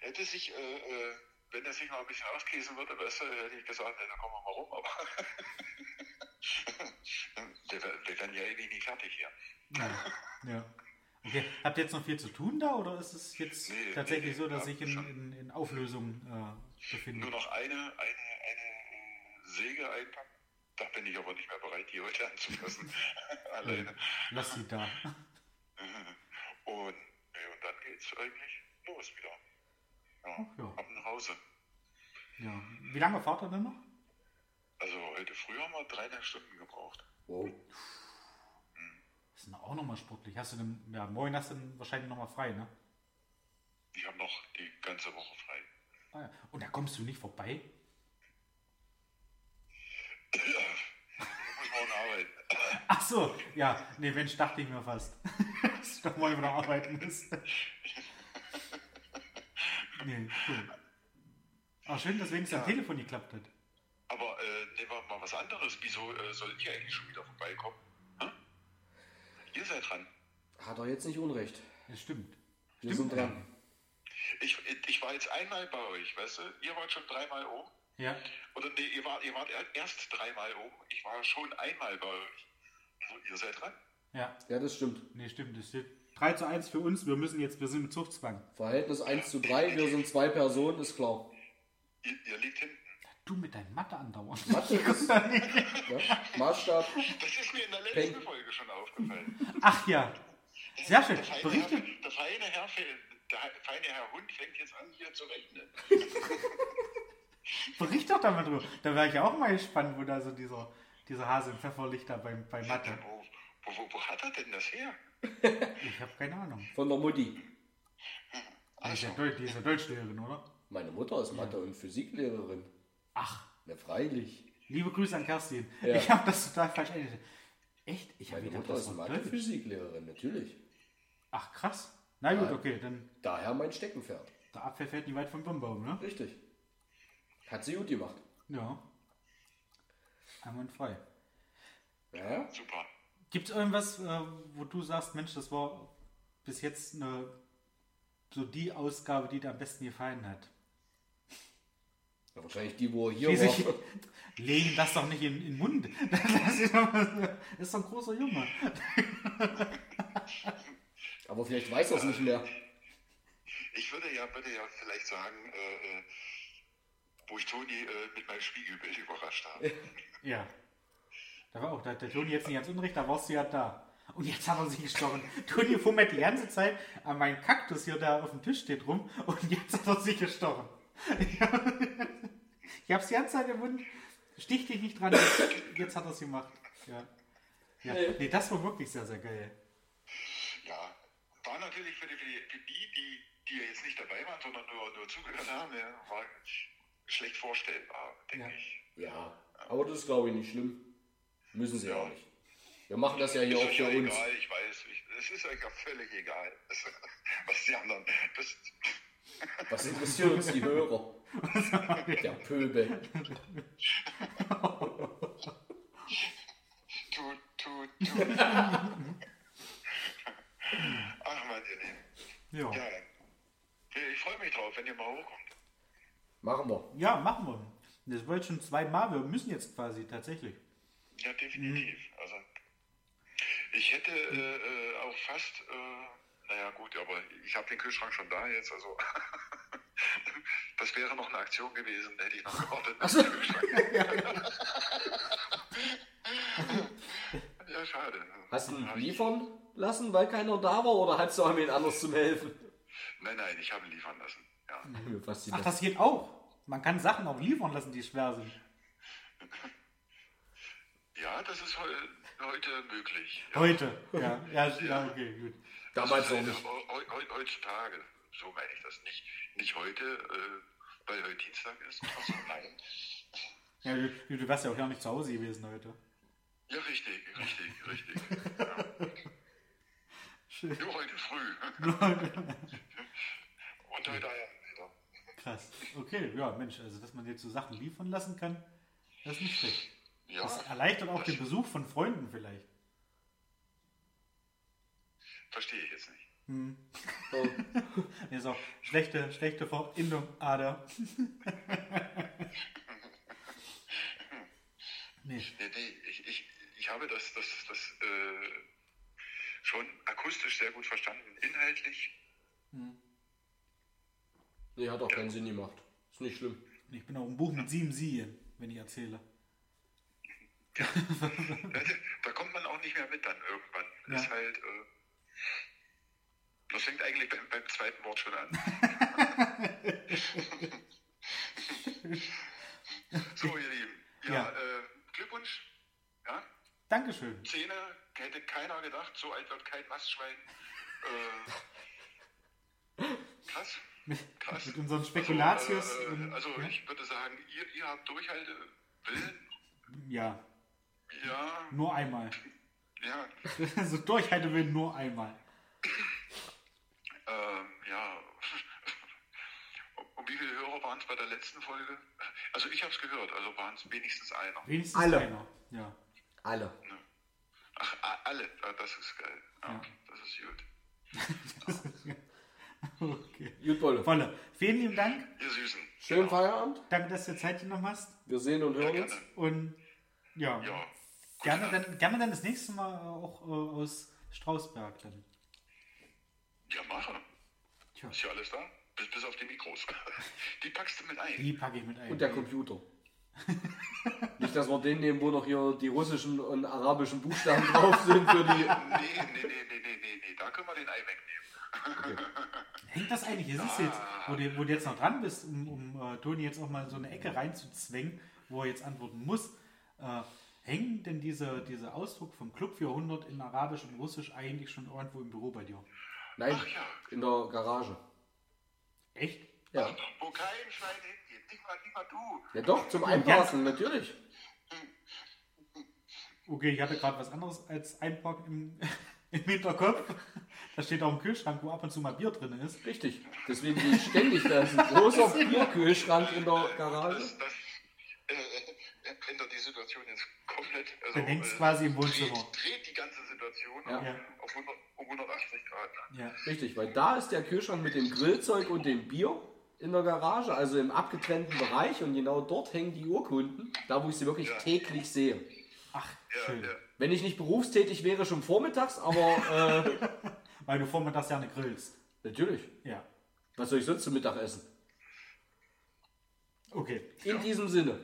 Hätte sich, äh, äh, wenn er sich mal ein bisschen auskäsen würde, weißt du, hätte ich gesagt, dann kommen wir mal rum, aber wir, wir werden ja ewig nicht fertig hier. Ja. ja. Okay. Habt ihr jetzt noch viel zu tun da oder ist es jetzt Nee, tatsächlich nee, so, dass ich in, in, in Auflösung äh, Nur befinde? noch eine, eine, eine Säge einpacken. Da bin ich aber nicht mehr bereit, die heute anzufassen. Alleine. Lass sie da. Und, nee, und dann geht's eigentlich los wieder. Ja, Ach ja. ab nach Hause. Ja. Wie lange fahrt ihr denn noch? Also heute früh haben wir dreieinhalb Stunden gebraucht. Wow. Ist auch nochmal sportlich. Hast du denn, ja, morgen hast du dann wahrscheinlich nochmal frei, ne? Ich habe noch die ganze Woche frei. Ah, ja. Und da kommst du nicht vorbei? Ich muss morgen arbeiten. Ach so, ja, nee, Mensch, dachte ich mir fast. Dass ich doch mal wieder arbeiten müsste. Nee, cool. Auch schön, dass wenigstens am Telefon geklappt hat. Aber äh, nehmen wir mal was anderes. Wieso äh, soll ich eigentlich schon wieder vorbeikommen? Ihr seid dran. Hat er jetzt nicht Unrecht. Das stimmt. Wir Stimmt sind dran. Ich, ich war jetzt einmal bei euch, weißt du? Ihr wart schon dreimal oben. Ja, Oder nee, ihr wart, ihr wart erst dreimal oben. Ich war schon einmal bei euch. Also, ihr seid dran. ja. Ja, das stimmt. Nee, stimmt. Das steht 3 zu 1 für uns. Wir müssen jetzt, wir sind im Zuchtzwang. Verhältnis 1 zu 3, wir sind zwei Personen, ist klar. Ihr, ihr liegt hinten. Du mit deinem Mathe andauern. Mathe ist ja, Maßstab. Das ist mir in der letzten Peng. Folge schon aufgefallen. Ach ja. Sehr schön. Der feine, Berichte. Herr, der, feine Herr, der feine Herr Hund fängt jetzt an, hier zu rechnen. Bericht doch da mal drüber. Da wäre ich ja auch mal gespannt, wo da so dieser, dieser Hase im Pfefferlicht da beim, bei Mathe. Wo, wo, wo, hat er denn das her? Ich habe keine Ahnung. Von der Mutti. Die ist ja, die ist ja Deutschlehrerin, oder? Meine Mutter ist Mathe- und Physiklehrerin. Ach, Na, freilich. liebe Grüße an Kerstin. Ja. Ich habe das total falsch eingeschätzt. Echt? Ich habe gedacht, Mutter das ist war Physiklehrerin, natürlich. Ach, krass. Na gut, okay, dann Daher mein Steckenpferd. der Apfel fällt nicht weit vom Baum, ne? Richtig. Hat sie gut gemacht. Ja. Einwandfrei. Ja, Super. Gibt es irgendwas, äh, wo du sagst, Mensch, das war bis jetzt eine, so die Ausgabe, die dir am besten gefallen hat? Ja wahrscheinlich die, wo er hier war. legen das doch nicht in, in den Mund. Das ist, doch, das ist doch ein großer Junge. Aber vielleicht weiß er es nicht mehr. Ich würde ja, würde ja vielleicht sagen, äh, äh, wo ich Toni äh, mit meinem Spiegelbild überrascht habe. Ja. Da war auch der, der Toni jetzt nicht ganz unrecht, da warst du ja da. Und jetzt hat er sich gestochen. Toni fummelt die ganze Zeit an meinem Kaktus hier da auf dem Tisch steht rum und jetzt hat er sich gestochen. Ich hab's die ganze Zeit im Mund. Stich dich nicht dran. Jetzt, jetzt hat er es gemacht. Ja. ja. Nee, das war wirklich sehr, sehr geil. Ja, war natürlich für die, für die, die, die, jetzt nicht dabei waren, sondern nur, nur zugehört haben, ja, war schlecht vorstellbar, denke Ja. ich. Ja, aber das ist, glaube ich, nicht schlimm. Müssen sie auch nicht. Wir machen das ja hier ist auch für ja uns. egal, ich weiß. Ich, es ist euch ja völlig egal, was die anderen. Das, Was interessiert uns die Hörer? Der Pöbel. tut, tut, tut. Ach man, ihr Lieben. Ja. Ja, ich freue mich drauf, wenn ihr mal hochkommt. Machen wir. Ja, machen wir. Das war jetzt schon zweimal. Wir müssen jetzt quasi tatsächlich. Ja, definitiv. Also, ich hätte äh, äh, auch fast, äh, naja gut, aber ich habe den Kühlschrank schon da jetzt, also das wäre noch eine Aktion gewesen, da hätte ich noch gewartet. dem Kühlschrank. ja, schade. Hast du ihn liefern lassen, weil keiner da war, oder hast du auch wen anders zum Helfen? Nein, nein, ich habe ihn liefern lassen. Ja. Ach, das geht auch. Man kann Sachen auch liefern lassen, die schwer sind. ja, das ist heu heute möglich. Ja. Heute. Ja, ja, ja okay, gut. Damals Also, nicht. heu- heu- Heutzutage, so meine ich das nicht. Nicht heute, äh, weil heute Dienstag ist. Also, nein. Ja, du, du wärst ja auch gar nicht zu Hause gewesen heute. Ja, richtig, richtig, richtig. Ja. Nur heute früh. Und heute Abend wieder. Krass. Okay, ja, Mensch, also dass man jetzt so Sachen liefern lassen kann, das ist nicht schlecht. Ja, Das erleichtert auch den Besuch von Freunden vielleicht. Verstehe ich jetzt nicht. Oh, Das ist auch schlechte, schlechte Verbindung, Ader. nee. Nee, nee, ich, ich, ich habe das, das, das äh, schon akustisch sehr gut verstanden. Inhaltlich, nee, hat auch keinen Sinn gemacht. Ist nicht schlimm. Ich bin auch im Buch mit sieben Sien, wenn ich erzähle. da, da kommt man auch nicht mehr mit dann irgendwann. Ja. Ist halt, äh, das fängt eigentlich beim, beim zweiten Wort schon an. so, ihr Lieben. Ja, Ja. Äh, Glückwunsch. Ja, Dankeschön. Zähne hätte keiner gedacht, so alt wird kein Mastschwein. Äh, krass. Krass. Mit unseren Spekulatius. Also, äh, also ja. ich würde sagen, ihr, ihr habt Durchhaltewillen. ja. Ja, Nur einmal. Ja, Also Durchhaltewillen nur einmal. ähm, ja. Und- wie viele Hörer waren es bei der letzten Folge? Also ich habe es gehört, also waren es wenigstens einer. Wenigstens Alle. einer. Ja. Alle. Ach, alle, Ah, das ist geil. Ja, Ja. Das ist gut. Okay. Gut, Wolle. Wolle. Vielen lieben Dank. Ihr Süßen. Schönen Feierabend. Danke, dass du Zeit genommen hast. Wir sehen und hören uns. Gerne. Und ja, Ja, gerne, dann, gerne dann das nächste Mal auch äh, aus Strausberg dann. ja, mache. Tja, Ist ja alles da? Bis, bis auf die Mikros. Die packst du mit ein. die packe ich mit ein. Und der Computer. Nicht, dass wir den nehmen, wo noch hier die russischen und arabischen Buchstaben drauf sind für die. Nee, nee, nee, nee, nee, nee, nee, da können wir den Ei wegnehmen. Hängt das eigentlich? Es ist jetzt, wo du, wo du jetzt noch dran bist, um, um äh, Toni jetzt auch mal in so eine Ecke reinzuzwängen, wo er jetzt antworten muss. Äh, hängen denn diese, diese Ausdruck vom Club 400 in Arabisch und Russisch eigentlich schon irgendwo im Büro bei dir? Nein, Ach ja. in der Garage. Echt? Ja. Wo kein Schwein hingeht. Nicht mal, nicht mal du. Ja doch, zum Einpassen, natürlich. Okay, ich hatte gerade was anderes als Einparken im, im Hinterkopf. Da steht auch ein Kühlschrank, wo ab und zu mal Bier drin ist. Richtig. Deswegen ständig, da ist ein großer Bierkühlschrank in der Garage. Das, das ändert die Situation jetzt komplett. Also, Dann hängt's äh, quasi im Wohnzimmer. Dreht, dreht die ganze Situation Ja. Ja. auf 100, um 180 Grad. Ja. Richtig, weil da ist der Kühlschrank mit dem Grillzeug und dem Bier in der Garage, also im abgetrennten Bereich und genau dort hängen die Urkunden, da wo ich sie wirklich Ja. täglich sehe. Ach, Ja, schön. ja. Wenn ich nicht berufstätig wäre, schon vormittags, aber äh, Weil du vormittags gerne grillst. natürlich. Ja. Was soll ich sonst zum Mittag essen? Okay. In diesem Sinne.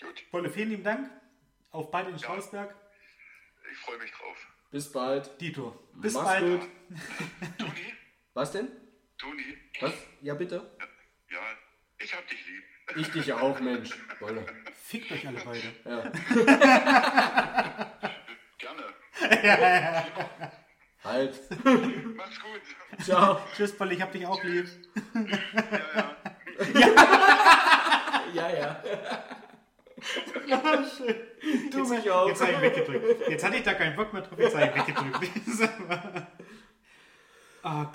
Gut, Wolle, vielen lieben Dank. Auf beide in Strausberg. ich freue mich drauf. Bis bald. Dito. Bis Mach's bald. gut. Toni, Was denn? Toni, Was? Ja, bitte. ja, ich hab dich lieb. Ich dich auch, Mensch. Wolle. Fickt euch alle beide. Ja. Gerne. Halt. Mach's gut. Ciao. Tschüss, Wolle, ich hab dich auch lieb. Ja, ja. Ja, ja. Ja, schön. Du, Jetzt Mensch, ich auch. jetzt habe ich weggedrückt. Jetzt hatte ich da keinen Bock mehr drauf, jetzt habe ich weggedrückt. ah,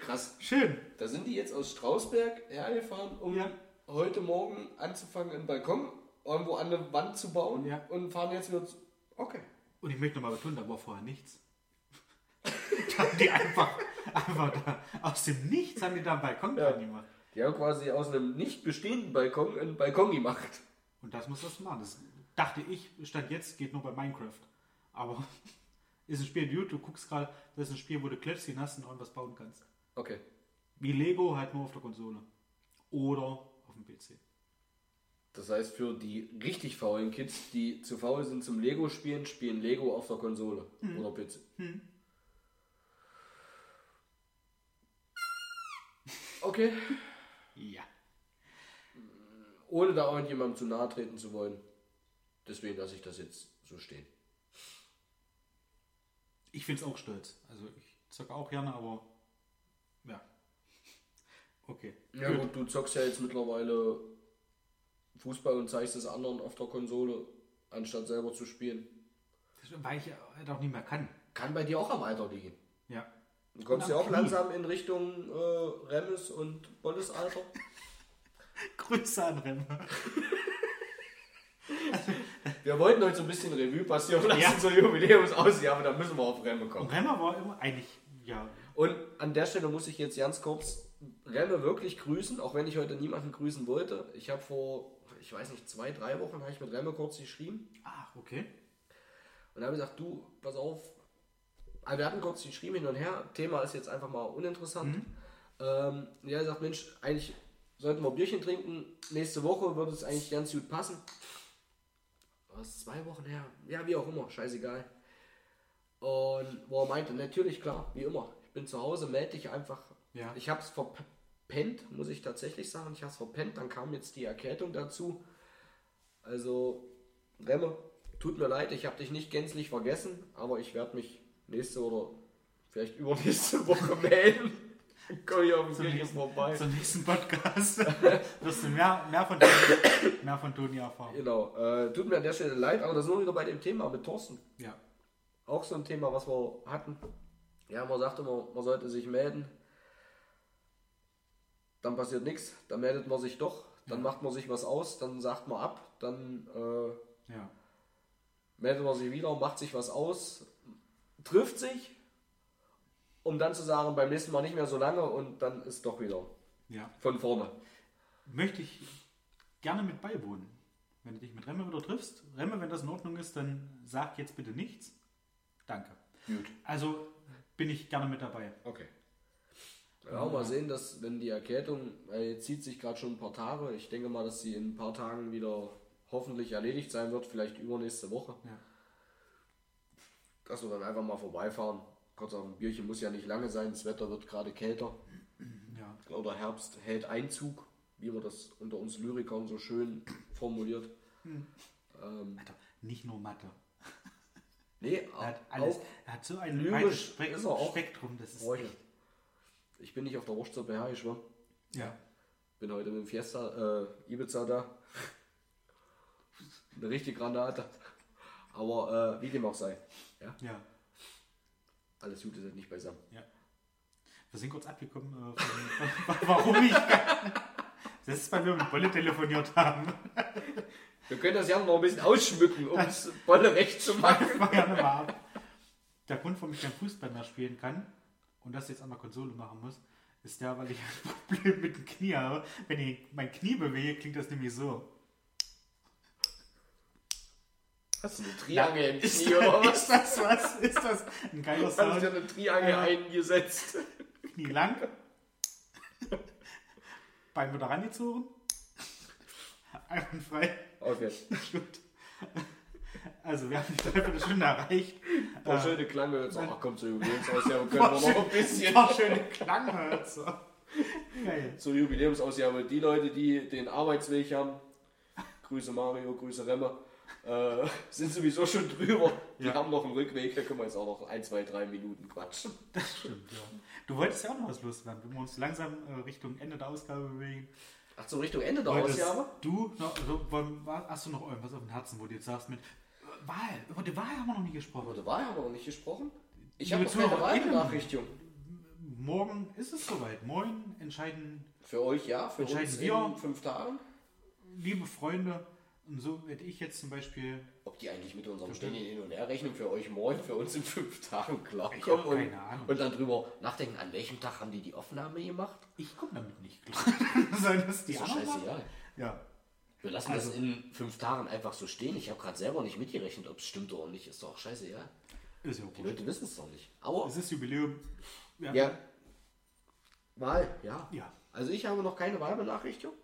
Krass. schön. Da sind die jetzt aus Strausberg hergefahren, um Ja. heute Morgen anzufangen, einen Balkon irgendwo an eine Wand zu bauen Ja. und fahren jetzt wieder zu. Okay. Und ich möchte nochmal betonen, da war vorher nichts. Da haben die einfach, einfach da, aus dem Nichts haben die da einen Balkon Ja. dran gemacht. Die haben quasi aus einem nicht bestehenden Balkon einen Balkon gemacht. Und das muss das machen. Das dachte ich, stand jetzt, geht nur bei Minecraft. Aber ist ein Spiel, du, du guckst gerade, das ist ein Spiel, wo du Klötzchen hast und irgendwas bauen kannst. Okay. Wie Lego, halt nur auf der Konsole. Oder auf dem PC. Das heißt, für die richtig faulen Kids, die zu faul sind zum Lego spielen, spielen Lego auf der Konsole oder PC. Okay. Ja. Ohne da irgendjemandem zu nahe treten zu wollen. Deswegen lasse ich das jetzt so stehen. Ich finde es auch stolz. Also ich zocke auch gerne, aber ja. Okay. Ja gut, du zockst ja jetzt mittlerweile Fußball und zeigst es anderen auf der Konsole, anstatt selber zu spielen. Weil ich halt auch nicht mehr kann. Kann bei dir auch am Alter liegen. Ja. Du kommst ja auch Knie. langsam in Richtung äh, Remmes und Bolles Alter. Grüße an Remme. Wir wollten heute so ein bisschen Revue passieren lassen Ja. zur Jubiläumsausgabe, da müssen wir auf Remme kommen. Und Remme war immer eigentlich, ja. Und an der Stelle muss ich jetzt ganz kurz Remme wirklich grüßen, auch wenn ich heute niemanden grüßen wollte. Ich habe vor, ich weiß nicht, zwei, drei Wochen habe ich mit Remme kurz geschrieben Ach, okay. und habe gesagt, du, pass auf, also wir hatten kurz geschrieben hin und her, Thema ist jetzt einfach mal uninteressant. Ähm, ja, er sagt, Mensch, eigentlich sollten wir Bierchen trinken, nächste Woche würde es eigentlich ganz gut passen. Was, zwei Wochen her? Ja, wie auch immer, scheißegal. Und wo er meinte, natürlich, klar, wie immer. Ich bin zu Hause, melde dich einfach. Ja. Ich habe es verpennt, muss ich tatsächlich sagen. Ich habe es verpennt, dann kam jetzt die Erkältung dazu. Also, Remme, tut mir leid, ich habe dich nicht gänzlich vergessen, aber ich werde mich nächste oder vielleicht übernächste Woche melden. Komm ich auf den zum Kirche nächsten, vorbei. zum nächsten Podcast wirst du mehr, mehr, von Toni, mehr von Toni erfahren. Genau. Äh, tut mir an der Stelle leid, aber das sind wir wieder bei dem Thema mit Thorsten. Ja. Auch so ein Thema, was wir hatten. Ja, man sagt immer, man sollte sich melden. Dann passiert nichts, dann meldet man sich doch, dann macht man sich was aus, dann sagt man ab, dann äh, Ja. meldet man sich wieder, macht sich was aus, trifft sich, um dann zu sagen, beim nächsten Mal nicht mehr so lange und dann ist doch wieder ja. von vorne. Möchte ich gerne mit beiwohnen. Wenn du dich mit Remme wieder triffst, Remme, wenn das in Ordnung ist, dann sag jetzt bitte nichts. Danke. Gut. Also bin ich gerne mit dabei. Okay. Ja, auch mal sehen, dass wenn die Erkältung, jetzt zieht sich gerade schon ein paar Tage, ich denke mal, dass sie in ein paar Tagen wieder hoffentlich erledigt sein wird, vielleicht übernächste Woche. Ja. Dass wir dann einfach mal vorbeifahren. Kurz auf ein Bierchen muss ja nicht lange sein, das Wetter wird gerade kälter. Ja. Oder Herbst hält Einzug, wie man das unter uns Lyrikern so schön formuliert. Ähm, Alter, nicht nur Mathe. nee, Er hat alles. auch Er hat so ein lyrisch breites Spek ist auch Spektrum. Das ist echt. Ich bin nicht auf der Wurst zur BH geschwommen. Ja. Bin heute mit dem Fiesta äh, Ibiza da. Eine richtige Granate. Aber äh, wie dem auch sei. Ja, Ja. Alles Gute sind nicht beisammen. Wir sind kurz abgekommen, äh, von, warum ich. Das ist, weil wir mit Bolle telefoniert haben. Wir können das ja noch ein bisschen ausschmücken, um es Bolle recht zu machen. Ich fange gerne mal ab. Der Grund, warum ich kein Fußball mehr spielen kann und das jetzt an der Konsole machen muss, ist der, weil ich ein Problem mit dem Knie habe. Wenn ich mein Knie bewege, klingt das nämlich so. Hast du eine Triangel im Ist, Knie oder ist was? das was? Ist das ein geiler Hast du Sound? eine Triangel Ja. eingesetzt? Knie lang. Bein wieder rangezogen. Einwandfrei. Okay. Gut. Also, wir haben die Dreiviertelstunde erreicht. War Äh, schöne Klange. Jetzt, ach komm, zur Jubiläumsausgabe können wir noch ein bisschen. War schöne Klanghölzer. Geil. Zur Jubiläumsausgabe. Die Leute, die den Arbeitsweg haben, Grüße Mario, Grüße Remme, äh, sind sowieso schon drüber. Die Ja. haben noch einen Rückweg, da können wir jetzt auch noch ein, zwei, drei Minuten quatschen. Das stimmt, ja. Du wolltest ja auch noch was loswerden. wir uns langsam äh, Richtung Ende der Ausgabe bewegen. Ach so, Richtung Ende der Wolltest Ausgabe? du noch, also, hast du noch irgendwas auf dem Herzen, wo du jetzt sagst mit äh, Wahl? Über die Wahl haben wir noch nie gesprochen. Über die Wahl haben wir noch nicht gesprochen. Ich habe noch keine. Wahlbenachrichtigung. Morgen ist es soweit. Morgen entscheiden Für euch ja, für Entscheiden uns wir. in fünf Tagen. liebe Freunde, und so werde ich jetzt zum Beispiel Ob die eigentlich mit unserem ständigen Hin- und Herrechnung für euch morgen, für uns in fünf Tagen Ich klarkommen und, und dann drüber nachdenken, an welchem Tag haben die die Aufnahme gemacht? Ich komme damit nicht klar. Sollen das die Ist scheißegal. Ja. Wir lassen Also- das in fünf Tagen einfach so stehen. Ich habe gerade selber nicht mitgerechnet, ob es stimmt oder nicht. Ist doch scheißegal. Ist ja Die gut. Leute wissen es doch nicht. Aber Es ist Jubiläum. Haben- ja. Wahl, ja. Ja. Also ich habe noch keine Wahlbenachrichtigung.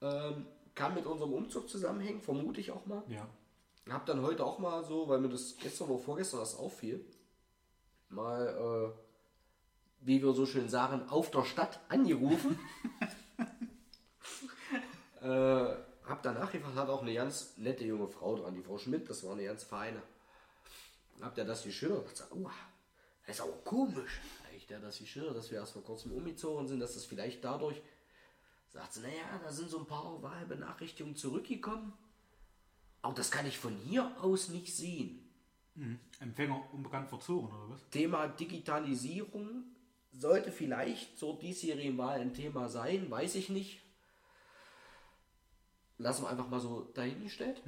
Ähm, kann mit unserem Umzug zusammenhängen, vermute ich auch mal. Ja. Hab dann heute auch mal so, weil mir das gestern oder vorgestern das auffiel, mal, äh, wie wir so schön sagen, auf der Stadt angerufen. äh, hab dann nachgefragt, hat auch eine ganz nette junge Frau dran, die Frau Schmidt, das war eine ganz feine. Hab der das geschildert, hat gesagt, oh, das ist aber komisch. Hab ich der das geschildert, dass wir erst vor kurzem umgezogen sind, dass das vielleicht dadurch, sagt sie, naja, da sind so ein paar Wahlbenachrichtigungen zurückgekommen. Aber das kann ich von hier aus nicht sehen. Empfänger unbekannt verzogen, oder was? Thema Digitalisierung sollte vielleicht zur diesjährigen Wahl ein Thema sein, weiß ich nicht. Lassen wir einfach mal so dahingestellt.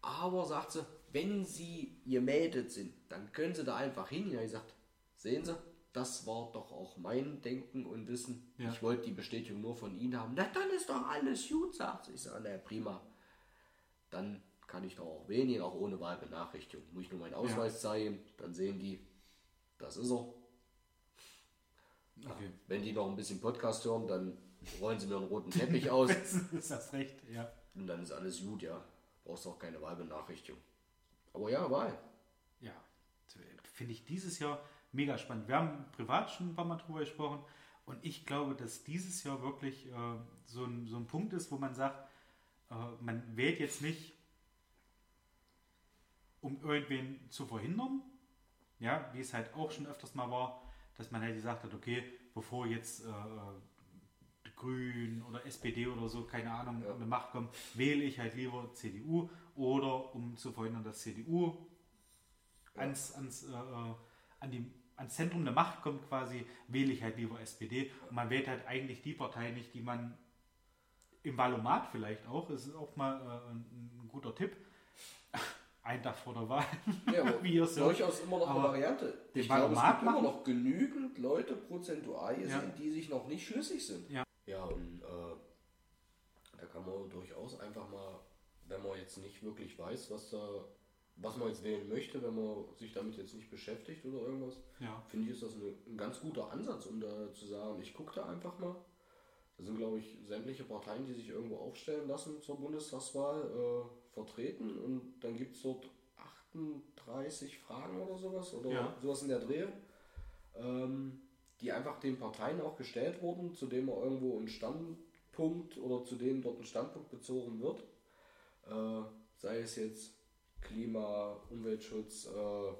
Aber sagt sie, wenn Sie gemeldet sind, dann können Sie da einfach hin. Ja, ich gesagt, sehen Sie, das war doch auch mein Denken und Wissen. Ja. Ich wollte die Bestätigung nur von Ihnen haben. Na, dann ist doch alles gut, sagt sie. Ich sage, na prima. Dann kann ich doch auch wählen, auch ohne Wahlbenachrichtigung. Muss ich nur meinen Ausweis zeigen, dann sehen die, das ist er. Okay. Wenn die noch ein bisschen Podcast hören, dann rollen sie mir einen roten Teppich aus ist das recht, ja. und dann ist alles gut, ja. Brauchst auch keine Wahlbenachrichtigung. Aber ja, Wahl. Ja. Finde ich dieses Jahr mega spannend. Wir haben privat schon ein paar Mal drüber gesprochen und ich glaube, dass dieses Jahr wirklich äh, so, ein, so ein Punkt ist, wo man sagt, äh, man wählt jetzt nicht, um irgendwen zu verhindern, ja, wie es halt auch schon öfters mal war, dass man halt gesagt hat, okay, bevor jetzt äh, die Grünen oder SPD oder so, keine Ahnung, Ja. die Macht kommen, wähle ich halt lieber CDU oder um zu verhindern, dass CDU ans, ans, äh, äh, an die, ans Zentrum der Macht kommt quasi, wähle ich halt lieber SPD. Und man wählt halt eigentlich die Partei nicht, die man im Wahlomat vielleicht auch, das ist auch mal äh, ein, ein guter Tipp, ein Tag vor der Wahl, Ja, aber wie hört. durchaus immer noch eine Aber Variante. den Ich glaube, es gibt immer noch genügend Leute prozentual gesehen, Ja. die sich noch nicht schlüssig sind. Ja. Ja, und äh, da kann man durchaus einfach mal, wenn man jetzt nicht wirklich weiß, was da, was man jetzt wählen möchte, wenn man sich damit jetzt nicht beschäftigt oder irgendwas, Ja. finde ich, ist das eine, ein ganz guter Ansatz, um da zu sagen, ich gucke da einfach mal. Da sind, glaube ich, sämtliche Parteien, die sich irgendwo aufstellen lassen zur Bundestagswahl, äh, vertreten. Und dann gibt es dort 38 Fragen oder sowas, oder Ja. sowas in der Dreh, ähm, die einfach den Parteien auch gestellt wurden, zu denen man irgendwo einen Standpunkt oder zu denen dort ein Standpunkt bezogen wird. Äh, sei es jetzt Klima, Umweltschutz, äh,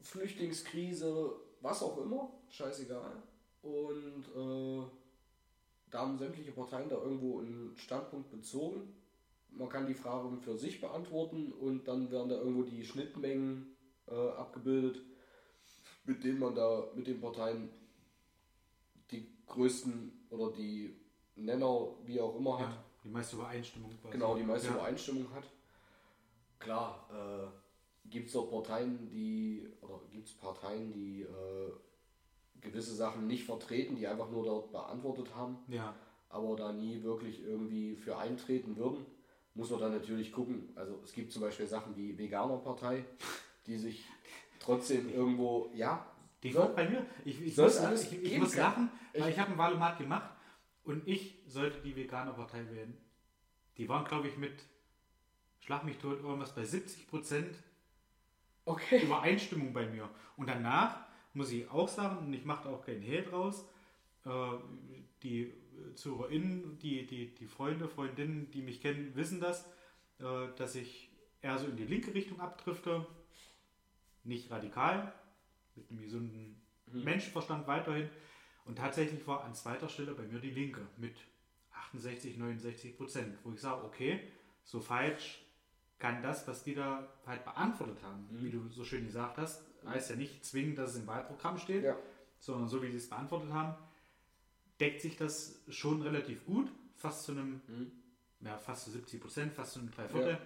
Flüchtlingskrise, was auch immer, scheißegal. Und äh, da haben sämtliche Parteien da irgendwo einen Standpunkt bezogen. Man kann die Fragen für sich beantworten und dann werden da irgendwo die Schnittmengen äh, abgebildet, mit denen man da mit den Parteien die größten oder die Nenner, wie auch immer, hat. ja. Die meiste Übereinstimmung. Genau, die meiste ja. Übereinstimmung hat. Klar, äh, gibt es auch Parteien, die, oder gibt es Parteien, die äh, gewisse Sachen nicht vertreten, die einfach nur dort beantwortet haben, Ja, aber da nie wirklich irgendwie für eintreten würden. Muss man dann natürlich gucken. Also es gibt zum Beispiel Sachen wie Veganerpartei, die sich trotzdem irgendwo, ja, die soll- kommt bei mir. Ich, ich soll muss, ich, ich muss lachen, weil Ich- habe einen Wahlomat gemacht und ich sollte die Veganerpartei wählen. Die waren, glaube ich, mit Schlag mich tot irgendwas bei 70 Prozent okay. Übereinstimmung bei mir. Und danach muss ich auch sagen, und ich mache auch keinen Hehl draus, äh, die ZuhörerInnen, die, die, die Freunde, Freundinnen, die mich kennen, wissen das, äh, dass ich eher so in die linke Richtung abdrifte. Nicht radikal, mit einem gesunden Menschenverstand weiterhin. Und tatsächlich war an zweiter Stelle bei mir die Linke mit 68, 69 Prozent, wo ich sage, okay, so falsch kann das, was die da halt beantwortet haben, wie du so schön gesagt hast, heißt ja nicht zwingend, dass es im Wahlprogramm steht, Ja. sondern so wie sie es beantwortet haben, deckt sich das schon relativ gut, fast zu einem, ja, fast zu 70 Prozent, fast zu einem Dreiviertel.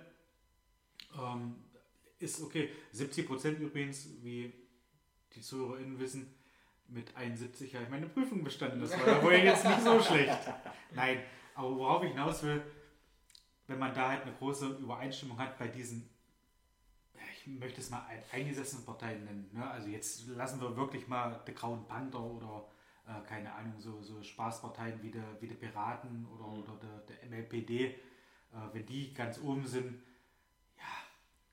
Ähm, ist okay. 70 Prozent übrigens, wie die ZuhörerInnen wissen, mit 71 habe ich meine Prüfung bestanden. Das war ja wohl jetzt nicht so schlecht. Nein, aber worauf ich hinaus will, wenn man da halt eine große Übereinstimmung hat bei diesen, ich möchte es mal ein- eingesessenen Parteien nennen. Ne? Also jetzt lassen wir wirklich mal die Grauen Panther oder äh, keine Ahnung, so, so Spaßparteien wie der, wie der Piraten oder, oder der, der MLPD, äh, wenn die ganz oben sind. Ja,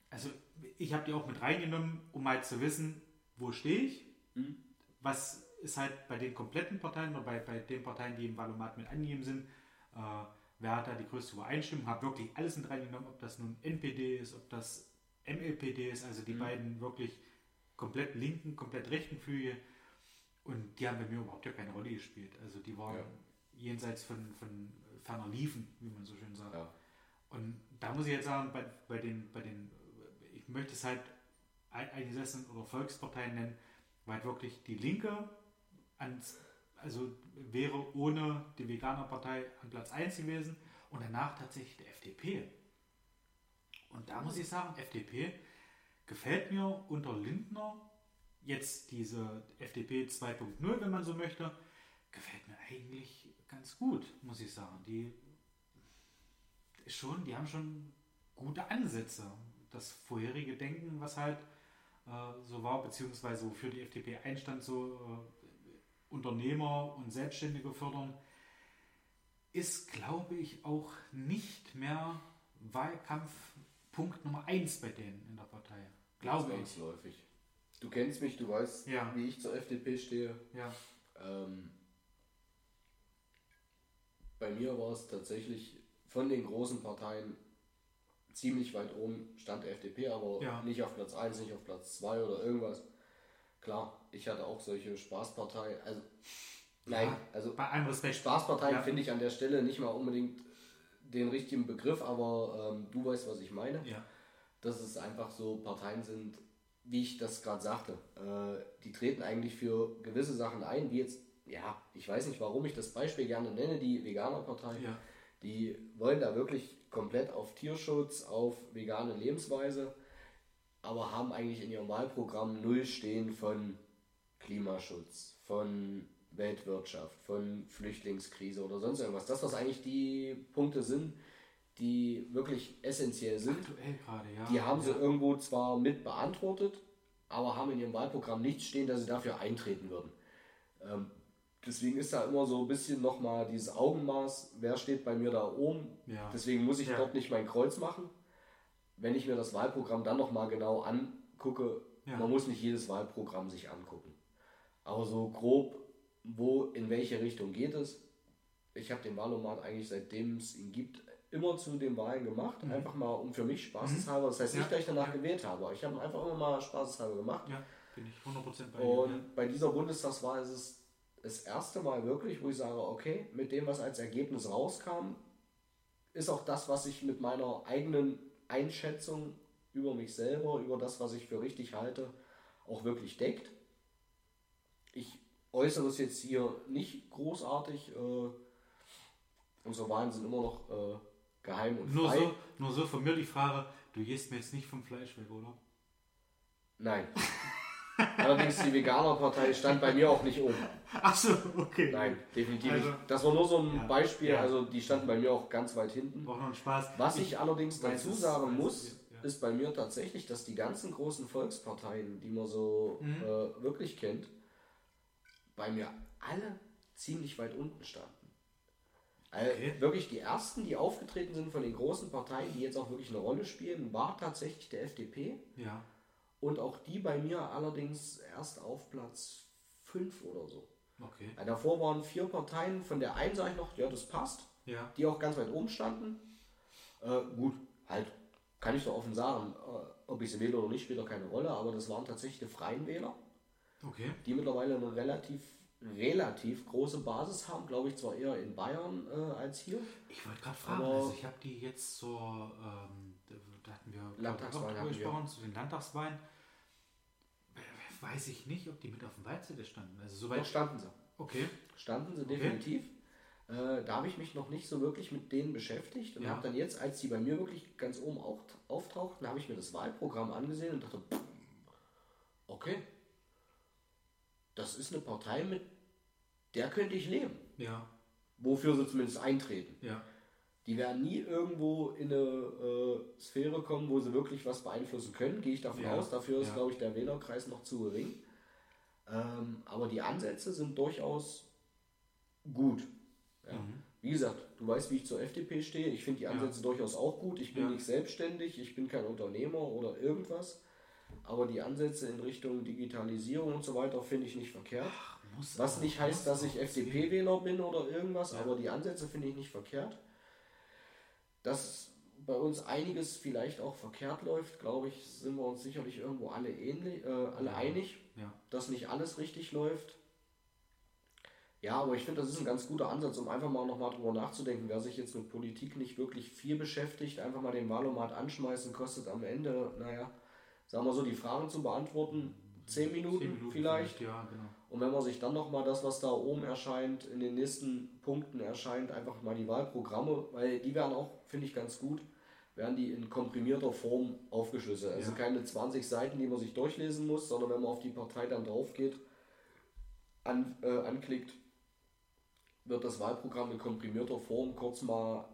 also ich habe die auch mit reingenommen, um halt zu wissen, wo stehe ich, was ist halt bei den kompletten Parteien oder bei, bei den Parteien, die im Valomat mit angegeben sind, äh, wer hat da die größte Übereinstimmung, habe wirklich alles mit reingenommen, ob das nun NPD ist, ob das MLPD ist, also die beiden wirklich komplett linken, komplett rechten Flüge und die haben bei mir überhaupt ja keine Rolle gespielt. Also die waren Ja. jenseits von, von ferner Liefen, wie man so schön sagt. Ja. Und da muss ich jetzt sagen, bei, bei, den, bei den, ich möchte es halt ein- eingesessen oder Volksparteien nennen, weil wirklich die Linke ans, also wäre ohne die Veganerpartei an Platz 1 gewesen und danach tatsächlich der FDP. Und da muss ich sagen, FDP gefällt mir unter Lindner jetzt diese FDP 2.0, wenn man so möchte, gefällt mir eigentlich ganz gut, muss ich sagen. Die schon, die haben schon gute Ansätze. Das vorherige Denken, was halt so war, beziehungsweise wofür die FDP einstand, so äh, Unternehmer und Selbstständige fördern, ist, glaube ich, auch nicht mehr Wahlkampfpunkt Nummer 1 bei denen in der Partei. Glaube ich. Zwangsläufig. Du kennst mich, du weißt, Ja. wie ich zur FDP stehe. Ja. Ähm, bei mir war es tatsächlich von den großen Parteien ziemlich weit oben stand der FDP, aber Ja. nicht auf Platz 1, nicht auf Platz 2 oder irgendwas. Klar, ich hatte auch solche Spaßparteien. Also, nein, Ja, also Bei allem Respekt. Spaßparteien Ja. finde ich an der Stelle nicht mal unbedingt den richtigen Begriff, aber ähm, du weißt, was ich meine. Ja. Dass es einfach so Parteien sind, wie ich das gerade sagte. Äh, die treten eigentlich für gewisse Sachen ein, wie jetzt, ja, ich weiß nicht, warum ich das Beispiel gerne nenne, die Veganerpartei. Ja. Die wollen da wirklich komplett auf Tierschutz, auf vegane Lebensweise, aber haben eigentlich in ihrem Wahlprogramm null stehen von Klimaschutz, von Weltwirtschaft, von Flüchtlingskrise oder sonst irgendwas. Das, was eigentlich die Punkte sind, die wirklich essentiell sind, Aktuell gerade, ja. die haben sie ja. irgendwo zwar mit beantwortet, aber haben in ihrem Wahlprogramm nicht stehen, dass sie dafür eintreten würden. Ähm, deswegen ist da immer so ein bisschen nochmal dieses Augenmaß, wer steht bei mir da oben. Ja. Deswegen muss ich Ja. dort nicht mein Kreuz machen. Wenn ich mir das Wahlprogramm dann nochmal genau angucke, Ja. man muss nicht jedes Wahlprogramm sich angucken. Aber so grob, wo, in welche Richtung geht es. Ich habe den Wahlomat eigentlich seitdem es ihn gibt, immer zu den Wahlen gemacht. Einfach mal um für mich spaßeshalber. Das heißt Mhm. Nicht, dass ich danach gewählt habe. aber Ich habe einfach immer mal spaßeshalber gemacht. Ja, bin ich 100% bei dir. Und bei dieser Bundestagswahl ist es das erste Mal wirklich, wo ich sage, okay, mit dem, was als Ergebnis rauskam, ist auch das, was ich mit meiner eigenen Einschätzung über mich selber, über das, was ich für richtig halte, auch wirklich deckt. Ich äußere es jetzt hier nicht großartig. Äh, unsere Wahlen sind immer noch äh, geheim und Nur frei. so, nur so von mir die Frage, du gehst mir jetzt nicht vom Fleisch weg, oder? Nein. Allerdings die Veganerpartei stand bei mir auch nicht oben. Achso, okay. Nein, definitiv Also- nicht. Das war nur so ein Ja, Beispiel, ja. also die standen bei mir auch ganz weit hinten. War noch ein Spaß. Was ich allerdings weiß dazu sagen muss, es, ja. ist bei mir tatsächlich, dass die ganzen großen Volksparteien, die man so Mhm. äh, wirklich kennt, bei mir alle ziemlich weit unten standen. Also Okay. Wirklich die ersten, die aufgetreten sind von den großen Parteien, die jetzt auch wirklich eine Rolle spielen, war tatsächlich der FDP. Ja, Und auch die bei mir allerdings erst auf Platz 5 oder so. okay. Ja, davor waren vier Parteien, von der einen sage ich noch, ja, das passt, Ja, die auch ganz weit oben standen. Äh, gut, halt, kann ich so offen sagen, äh, ob ich sie wähle oder nicht, spielt doch keine Rolle, aber das waren tatsächlich die Freien Wähler, okay. die mittlerweile eine relativ, relativ große Basis haben, glaube ich zwar eher in Bayern äh, als hier. Ich wollte gerade fragen, also ich habe die jetzt zur, ähm, da- hatten wir Landtagswahlen auch drüber gesprochen, zu den Landtagswahlen. Weiß ich nicht, ob die mit auf dem Wahlzettel standen. Also Doch soweit. standen sie. Okay. Standen sie Okay. definitiv. Äh, da habe ich mich noch nicht so wirklich mit denen beschäftigt und Ja. habe dann jetzt, als die bei mir wirklich ganz oben auch, auftauchten, habe ich mir das Wahlprogramm angesehen und dachte, pff, okay, das ist eine Partei, mit der könnte ich leben. Ja, Wofür sie zumindest eintreten. ja. Die werden nie irgendwo in eine äh, Sphäre kommen, wo sie wirklich was beeinflussen können, gehe ich davon Ja, aus. Dafür ist, ja. glaube ich, der Wählerkreis noch zu gering. Ähm, aber die Ansätze sind durchaus gut. Ja. Mhm. Wie gesagt, du weißt, wie ich zur FDP stehe. Ich finde die Ansätze durchaus auch gut. Ich bin nicht selbstständig, ich bin kein Unternehmer oder irgendwas. Aber die Ansätze in Richtung Digitalisierung und so weiter finde ich nicht verkehrt. Muss Was nicht heißt, dass ich FDP-Wähler bin oder irgendwas, aber die Ansätze finde ich nicht verkehrt. Dass bei uns einiges vielleicht auch verkehrt läuft, glaube ich, sind wir uns sicherlich irgendwo alle, ähnlich, äh, alle Ja. einig, Ja. dass nicht alles richtig läuft. Ja, aber ich finde, das ist ein ganz guter Ansatz, um einfach mal nochmal drüber nachzudenken. Wer sich jetzt mit Politik nicht wirklich viel beschäftigt, einfach mal den Wahlomat anschmeißen, kostet am Ende, naja, sagen wir so, die Fragen zu beantworten, zehn Minuten, Minuten vielleicht. Ja, genau. Und wenn man sich dann nochmal das, was da oben erscheint, in den nächsten Punkten erscheint, einfach mal die Wahlprogramme, weil die werden auch, finde ich ganz gut, werden die in komprimierter Form aufgeschlüsselt. Also Ja. keine 20 Seiten, die man sich durchlesen muss, sondern wenn man auf die Partei dann drauf geht, an, äh, anklickt, wird das Wahlprogramm in komprimierter Form kurz mal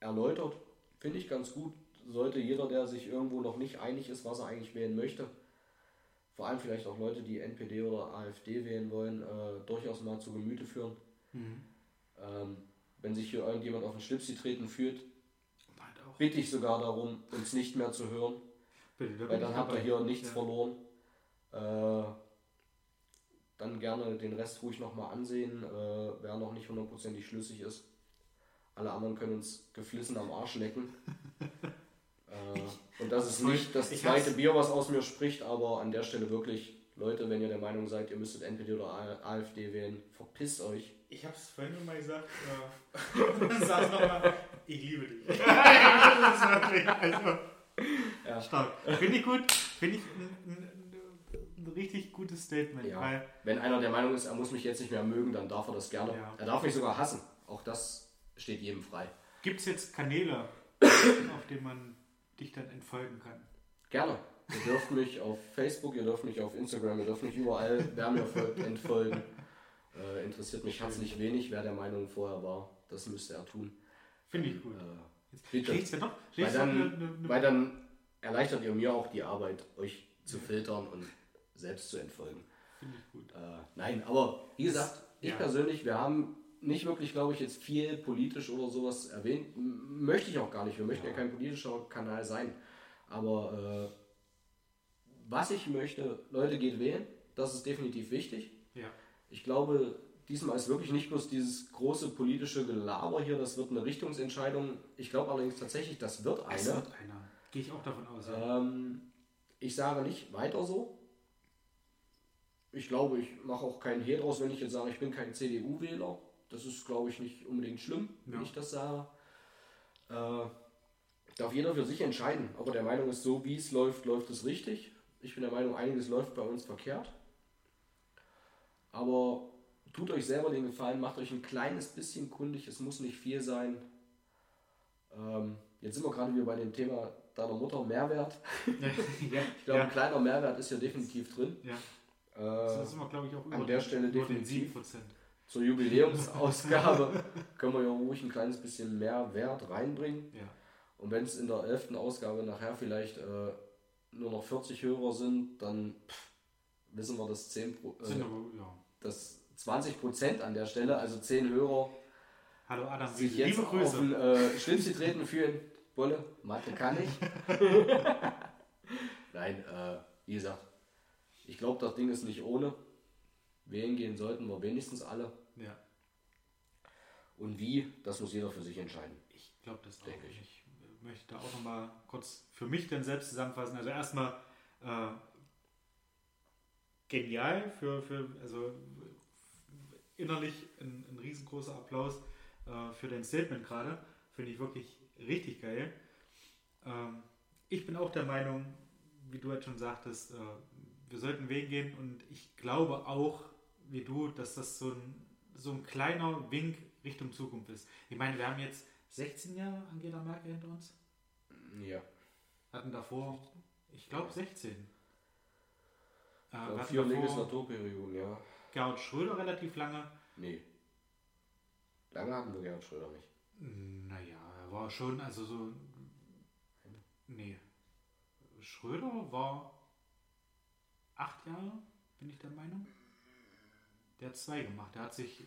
erläutert. Finde ich ganz gut. Sollte jeder, der sich irgendwo noch nicht einig ist, was er eigentlich wählen möchte, vor allem vielleicht auch Leute, die NPD oder AfD wählen wollen, äh, durchaus mal zu Gemüte führen. Mhm. Ähm, wenn sich hier irgendjemand auf den Schlips getreten fühlt. Bitte ich sogar darum, uns nicht mehr zu hören, Bitte, weil dann habt ihr hier nichts ja. verloren. Äh, dann gerne den Rest ruhig nochmal ansehen, äh, wer noch nicht hundertprozentig schlüssig ist. Alle anderen können uns geflissen am Arsch lecken. äh, und das ist nicht das ich zweite Bier, was aus mir spricht, aber an der Stelle wirklich Leute, wenn ihr der Meinung seid, ihr müsstet NPD oder AfD wählen, verpisst euch. Ich habe es vorhin schon mal gesagt. Äh, sag's nochmal. Ich liebe dich. das ist wirklich, also, Ja. stark. Finde ich gut. Finde ich ein, ein, ein richtig gutes Statement. Ja. Weil, Wenn einer der Meinung ist, er muss mich jetzt nicht mehr mögen, dann darf er das gerne. Ja. Er darf mich sogar hassen. Auch das steht jedem frei. Gibt es jetzt Kanäle, auf denen man dich dann entfolgen kann? Gerne. Ihr dürft mich auf Facebook, ihr dürft mich auf Instagram, ihr dürft mich überall, wer mir folgt, entfolgen. Äh, interessiert mich herzlich wenig, wer der Meinung vorher war. Das müsste er tun. Finde ich gut. Äh, Jetzt ja doch, weil, dann, eine, eine, weil dann erleichtert ihr mir auch die Arbeit, euch zu filtern und selbst zu entfolgen. Finde ich gut. Äh, nein, aber wie gesagt, ich Ja. persönlich, wir haben nicht wirklich, glaube ich, jetzt viel politisch oder sowas erwähnt. M möchte ich auch gar nicht. Wir möchten ja, kein politischer Kanal sein. Aber äh, was ich möchte, Leute, geht wählen. Das ist definitiv wichtig. Ja. Ich glaube, diesmal ist wirklich nicht bloß dieses große politische Gelaber hier, das wird eine Richtungsentscheidung. Ich glaube allerdings tatsächlich, das wird eine. Es wird einer. Gehe ich auch davon aus. Ja. Ähm, ich sage nicht weiter so. Ich glaube, ich mache auch keinen Hehl draus, wenn ich jetzt sage, ich bin kein CDU-Wähler. Das ist, glaube ich, nicht unbedingt schlimm, wenn Ja. ich das sage. Äh, darf jeder für sich entscheiden. Aber der Meinung ist, so wie es läuft, läuft es richtig. Ich bin der Meinung, einiges läuft bei uns verkehrt. Aber tut euch selber den Gefallen, macht euch ein kleines bisschen kundig. Es muss nicht viel sein. Ähm, jetzt sind wir gerade wieder bei dem Thema deiner Mutter Mehrwert. ja. Ich glaube, ja. ein kleiner Mehrwert ist hier definitiv drin. ja. Äh, Das ist wir, glaube ich, auch über, der Stelle definitiv. 7%. zur Jubiläumsausgabe können wir ja ruhig ein kleines bisschen mehr Wert reinbringen. Ja. Und wenn es in der 11. Ausgabe nachher vielleicht äh, nur noch 40 Hörer sind, dann pff, wissen wir, dass, 10 Pro, äh, dass 20 Prozent an der Stelle, also 10 Hörer, Hallo Adam, sich liebe jetzt auf Grüße. den äh, Schlips getreten fühlen. Wolle, Mathe kann ich. Nein, äh, wie gesagt, ich glaube, das Ding ist nicht ohne. Wählen gehen sollten wir wenigstens alle. Ja, Und wie, das muss jeder für sich entscheiden. ich glaube das. Denke ich. Ich möchte da auch nochmal kurz für mich dann selbst zusammenfassen. Also erstmal äh, genial für, für also innerlich ein, ein riesengroßer Applaus äh, für dein Statement gerade. Finde ich wirklich richtig geil. Ähm, ich bin auch der Meinung, wie du jetzt schon sagtest, äh, wir sollten wählen gehen und ich glaube auch, wie du, dass das so ein, so ein kleiner Wink Richtung Zukunft ist. Ich meine, wir haben jetzt 16 Jahre Angela Merkel hinter uns, Ja. hatten davor, ich glaube 16. Äh, Auf hatten vier Legislaturperioden, ja. Gerhard Schröder relativ lange. Nee. Lange hatten wir Gerhard Schröder nicht. Naja, er war schon, also so. Nee. Schröder war acht Jahre, bin ich der Meinung. Der hat zwei gemacht. Der hat sich äh,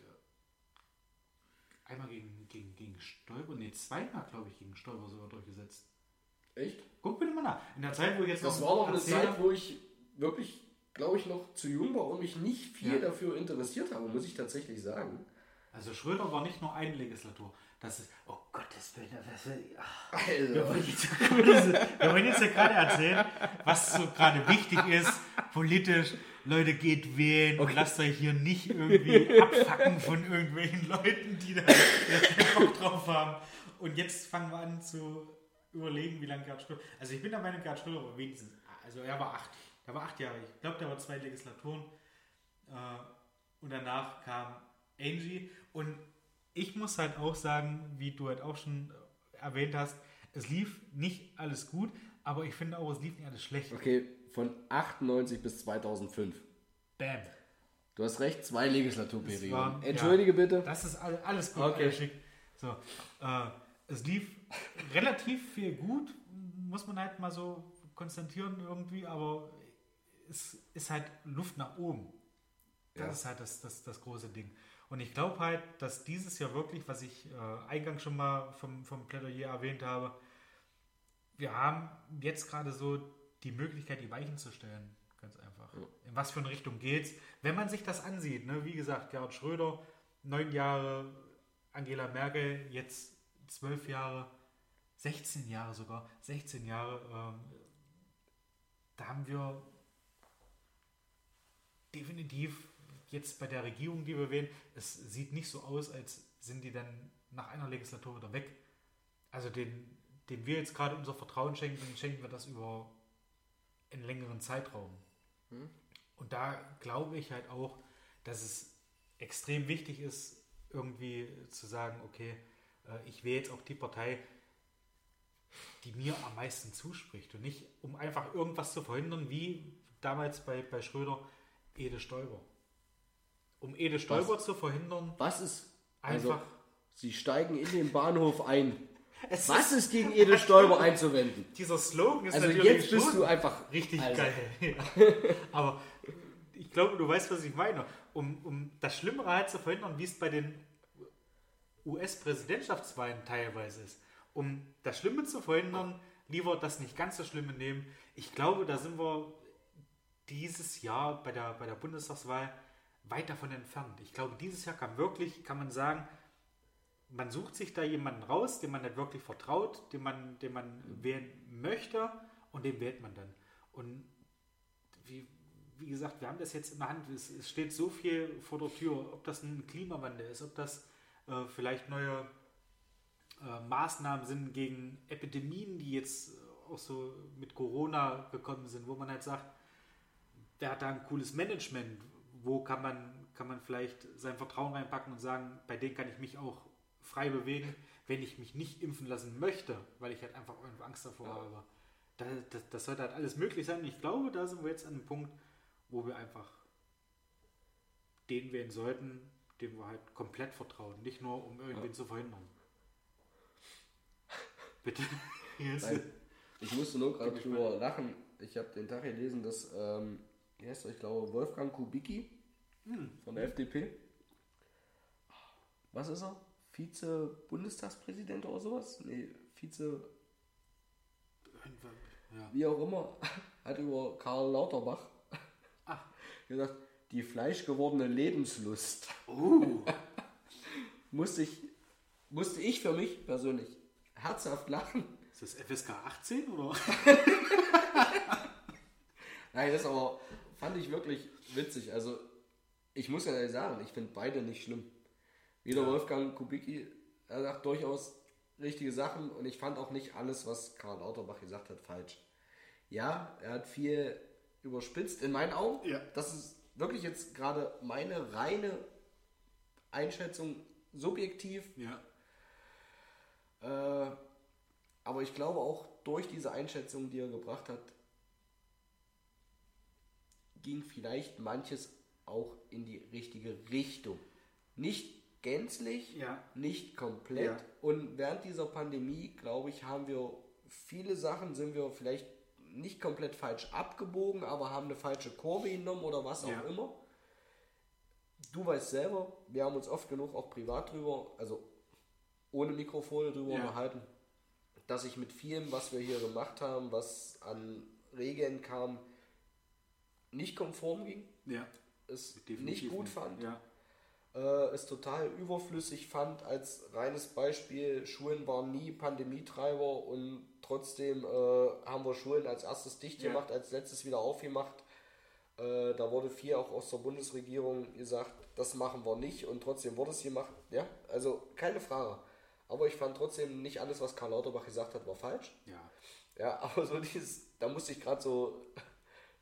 einmal gegen, gegen, gegen Stolper, nee, zweimal, glaube ich, gegen Stolper sogar durchgesetzt. Echt? Guck bitte mal nach. In der Zeit, wo ich jetzt Das war noch eine Zeit, wo ich wirklich, glaube ich, noch zu jung war und mich nicht viel Ja. dafür interessiert habe, muss ich tatsächlich sagen. Also Schröder war nicht nur eine Legislatur. Das ist, oh Gottes Willen, das ist, ach. Also, Wir wollen jetzt, wir wollen jetzt ja gerade erzählen, was so gerade wichtig ist, politisch. Leute, geht wählen und lasst euch hier nicht irgendwie abfacken von irgendwelchen Leuten, die da Bock drauf haben. Und jetzt fangen wir an zu überlegen, wie lange Gerhard Schröder. Also ich bin der Meinung, Gerhard Schröder war wenigstens, also er war acht. Er war acht Jahre. Ich glaube, der war zwei Legislaturen. Äh, und danach kam Angie. Und ich muss halt auch sagen, wie du halt auch schon erwähnt hast, es lief nicht alles gut, aber ich finde auch, es lief nicht alles schlecht. Okay, von 98 bis 2005. Bam. Du hast recht, zwei Legislaturperioden. waren- Entschuldige bitte. Das ist all- alles gut. Okay. alles schick. So, äh, es lief relativ viel gut, muss man halt mal so konstatieren irgendwie, aber es ist halt Luft nach oben. Das Ja. ist halt das, das, das große Ding. Und ich glaube halt, dass dieses Jahr wirklich, was ich äh, eingangs schon mal vom, vom Plädoyer erwähnt habe, wir haben jetzt gerade so die Möglichkeit, die Weichen zu stellen. Ganz einfach. In was für eine Richtung geht's? Wenn man sich das ansieht, ne? wie gesagt, Gerhard Schröder, neun Jahre, Angela Merkel, jetzt zwölf Jahre, 16 Jahre sogar, 16 Jahre, ähm, da haben wir definitiv jetzt bei der Regierung, die wir wählen, es sieht nicht so aus, als sind die dann nach einer Legislatur wieder weg. Also den, dem wir jetzt gerade unser Vertrauen schenken, schenken wir das über einen längeren Zeitraum. Und da glaube ich halt auch, dass es extrem wichtig ist, irgendwie zu sagen, okay, äh, ich wähle jetzt auch die Partei, die mir am meisten zuspricht und nicht, um einfach irgendwas zu verhindern, wie damals bei, bei Schröder Ede Stoiber. Um Ede Stoiber zu verhindern, Was ist? Also, einfach. sie steigen in den Bahnhof ein. Es Was ist gegen Ede Stoiber einzuwenden? dieser Slogan ist Also natürlich jetzt bist du einfach richtig also, geil. Ja. Aber ich glaube, du weißt, was ich meine. Um, um das Schlimmere halt zu verhindern, wie es bei den US-Präsidentschaftswahlen teilweise ist. Um das Schlimme zu verhindern, lieber das nicht ganz so Schlimme nehmen. Ich glaube, da sind wir dieses Jahr bei der, bei der Bundestagswahl weit davon entfernt. Ich glaube, dieses Jahr kann wirklich, kann man sagen, man sucht sich da jemanden raus, dem man nicht wirklich vertraut, den man, den man wählen möchte und den wählt man dann. Und wie, wie gesagt, wir haben das jetzt in der Hand. Es, es steht so viel vor der Tür, ob das ein Klimawandel ist, ob das äh, vielleicht neue äh, Maßnahmen sind gegen Epidemien, die jetzt auch so mit Corona gekommen sind, wo man halt sagt, wer hat da ein cooles Management? Wo kann man, kann man vielleicht sein Vertrauen reinpacken und sagen, bei denen kann ich mich auch frei bewegen, wenn ich mich nicht impfen lassen möchte, weil ich halt einfach irgendwo Angst davor habe. Da, das, das sollte halt alles möglich sein. Ich glaube, da sind wir jetzt an einem Punkt, wo wir einfach den wählen sollten, dem wir halt komplett vertrauen. Nicht nur, um irgendwen zu verhindern. Bitte. Nein, ich musste nur gerade drüber lachen. Ich habe den Tag gelesen, dass, ähm, wie heißt er, ich glaube, Wolfgang Kubicki von der FDP. Was ist er? Vize-Bundestagspräsident oder sowas? Nee, Vize, Ja. wie auch immer, hat über Karl Lauterbach Ach. gesagt, die fleischgewordene Lebenslust. Uh, Musste ich, musste ich für mich persönlich herzhaft lachen. ist das FSK 18 oder? Nein, das aber fand ich wirklich witzig. Also, ich muss ja ehrlich sagen, ich finde beide nicht schlimm. Wieder Wolfgang Kubicki, er sagt durchaus richtige Sachen und ich fand auch nicht alles, was Karl Lauterbach gesagt hat, falsch. Ja, er hat viel überspitzt in meinen Augen. Ja. Das ist wirklich jetzt gerade meine reine Einschätzung, subjektiv. Ja. Äh, aber ich glaube auch durch diese Einschätzung, die er gebracht hat, ging vielleicht manches auch in die richtige Richtung. Nicht gänzlich, Ja. nicht komplett. Ja. Und während dieser Pandemie, glaube ich, haben wir viele Sachen, sind wir vielleicht nicht komplett falsch abgebogen, aber haben eine falsche Kurve genommen oder was auch Ja. immer. Du weißt selber, wir haben uns oft genug auch privat drüber, also ohne Mikrofone drüber unterhalten, dass ich mit vielem, was wir hier gemacht haben, was an Regeln kam, nicht konform ging, Ja. es Definitiv nicht gut fand, Ja. äh, es total überflüssig fand. Als reines Beispiel, Schulen waren nie Pandemietreiber und trotzdem äh, haben wir Schulen als erstes dicht Ja. gemacht, als letztes wieder aufgemacht. Äh, da wurde viel auch aus der Bundesregierung gesagt, das machen wir nicht und trotzdem wurde es gemacht. Ja, also keine Frage. Aber ich fand trotzdem nicht alles, was Karl Lauterbach gesagt hat, war falsch. Ja. Ja, aber so dieses, da musste ich gerade so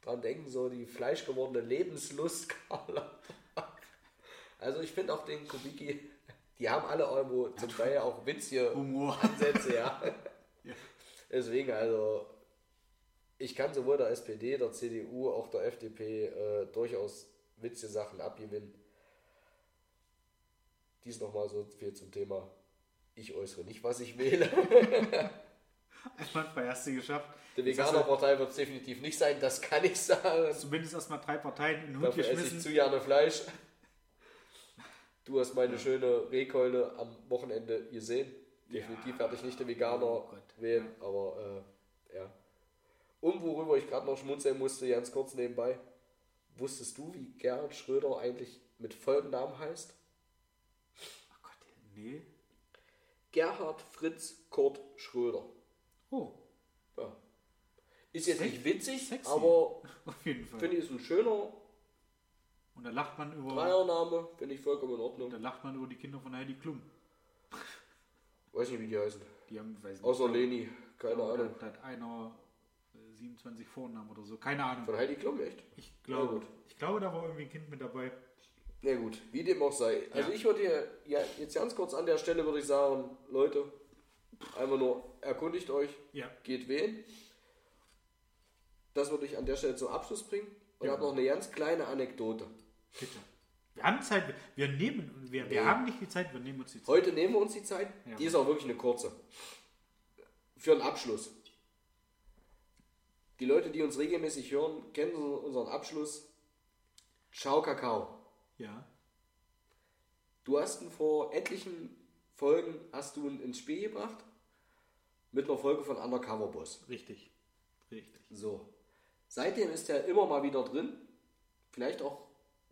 dran denken, so die fleischgewordene Lebenslust. Karl. Also ich finde auch den Kubicki, die haben alle irgendwo zum Teil auch witzige Humor. Ansätze, ja. Ja. Deswegen, also ich kann sowohl der SPD, der CDU, auch der FDP äh, durchaus witzige Sachen abgewinnen. Dies nochmal so viel zum Thema. Ich äußere nicht, was ich wähle. Einmal bei erste geschafft. Hast du Veganer-Partei wird es definitiv nicht sein, das kann ich sagen. Zumindest erstmal drei Parteien in den Hut Dafür esse ich geschmissen. zu gerne Fleisch. Du hast meine schöne Rehkeule am Wochenende gesehen. Definitiv werde ich nicht den Veganer Oh wählen, aber äh, ja. Und worüber ich gerade noch schmunzeln musste, ganz kurz nebenbei. Wusstest du, wie Gerhard Schröder eigentlich mit Folgennamen heißt? Ach Gott, nee. Gerhard Fritz Kurt Schröder. Oh, Ja. Ist jetzt Sex- nicht witzig, sexy. aber finde ich ist ein schöner da lacht man über, Dreiername finde ich vollkommen in da Ordnung. lacht man über die Kinder von Heidi Klum. Weiß nicht, wie die heißen. Die haben, weiß nicht, Außer Leni. Keine da, Ahnung. da hat einer äh, 27 Vornamen oder so. Keine Ahnung. Von Heidi Klum, echt? Ich glaube, Ja, gut. ich glaube, da war irgendwie ein Kind mit dabei. Na gut, wie dem auch sei. Also Ja. ich würde hier, ja, jetzt ganz kurz an der Stelle würde ich sagen, Leute, einfach nur erkundigt euch, Ja. geht wählen. Das würde ich an der Stelle zum Abschluss bringen. Und Ja. habe noch eine ganz kleine Anekdote. Bitte. Wir haben Zeit, wir nehmen, wir, wir Nee. haben nicht die Zeit, wir nehmen uns die Zeit. Heute nehmen wir uns die Zeit. Ja. Die ist auch wirklich eine kurze. Für einen Abschluss. Die Leute, die uns regelmäßig hören, kennen unseren Abschluss. Ciao Kakao. Ja. Du hast ihn vor etlichen Folgen hast du ihn ins Spiel gebracht. Mit einer Folge von Undercover Boss. Richtig. Richtig. So. Seitdem ist er immer mal wieder drin. Vielleicht auch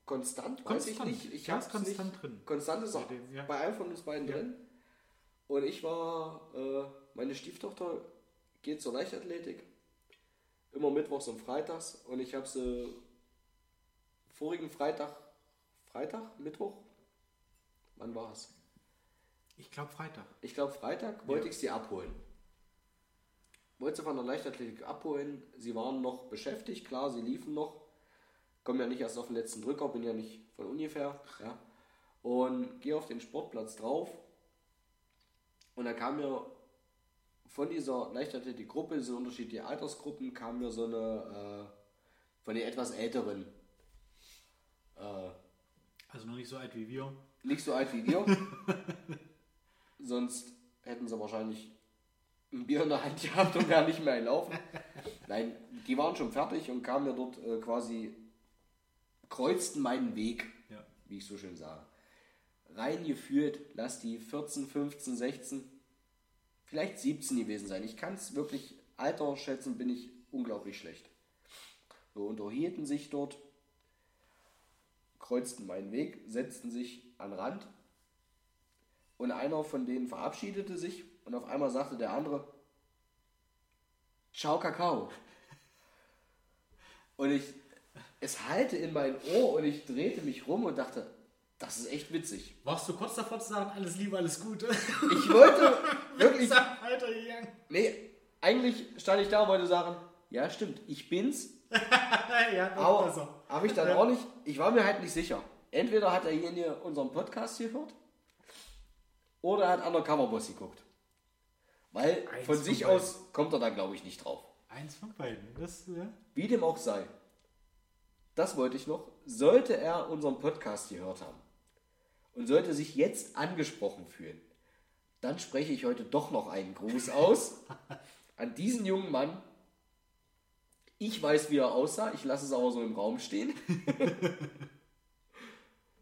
konstant, weiß ich nicht. Ich Ja, ist hab's konstant nicht. drin. Konstant ist er Seitdem, ja. bei einem von uns beiden Ja. drin. Und ich war, äh, meine Stieftochter geht zur Leichtathletik. Immer mittwochs und freitags. Und ich habe sie vorigen Freitag, Freitag, Mittwoch? Wann war es? Ich glaube Freitag. Ich glaube, Freitag wollte ich sie abholen. Wollte sie von der Leichtathletik abholen. Sie waren noch beschäftigt, klar, sie liefen noch. Kommen ja nicht erst auf den letzten Drücker, bin ja nicht von ungefähr. Ja. Und gehe auf den Sportplatz drauf. Und da kam mir von dieser Leichtathletik-Gruppe, diese unterschiedlichen Altersgruppen, kam mir so eine äh, von den etwas älteren, äh, Also noch nicht so alt wie wir. nicht so alt wie wir. Sonst hätten sie wahrscheinlich ein Bier in der Hand gehabt und wären nicht mehr gelaufen. Nein, die waren schon fertig und kamen mir dort äh, quasi, kreuzten meinen Weg, Ja. wie ich so schön sage. Reingeführt, lass die 14, 15, 16, vielleicht 17 gewesen sein. Ich kann es wirklich, Alter schätzen bin ich unglaublich schlecht. So unterhielten sich dort, kreuzten meinen Weg, setzten sich an Rand und einer von denen verabschiedete sich und auf einmal sagte der andere, Ciao Kakao. Und ich, es hallte in mein Ohr und ich drehte mich rum und dachte, das ist echt witzig. Warst du kurz davor zu sagen, alles Liebe, alles Gute? Ich wollte wirklich, Sag weiter gegangen. nee, eigentlich stand ich da und wollte sagen, ja stimmt, ich bin's, ja, aber besser. habe ich dann auch nicht, ich war mir halt nicht sicher. Entweder hat derjenige unseren Podcast gehört oder er hat Undercover Boss geguckt. Weil Eins von sich beiden. aus kommt er da, glaube ich, nicht drauf. Eins von beiden. Das, ja. Wie dem auch sei. Das wollte ich noch. Sollte er unseren Podcast gehört haben und sollte sich jetzt angesprochen fühlen, dann spreche ich heute doch noch einen Gruß aus an diesen jungen Mann. Ich weiß, wie er aussah, ich lasse es aber so im Raum stehen.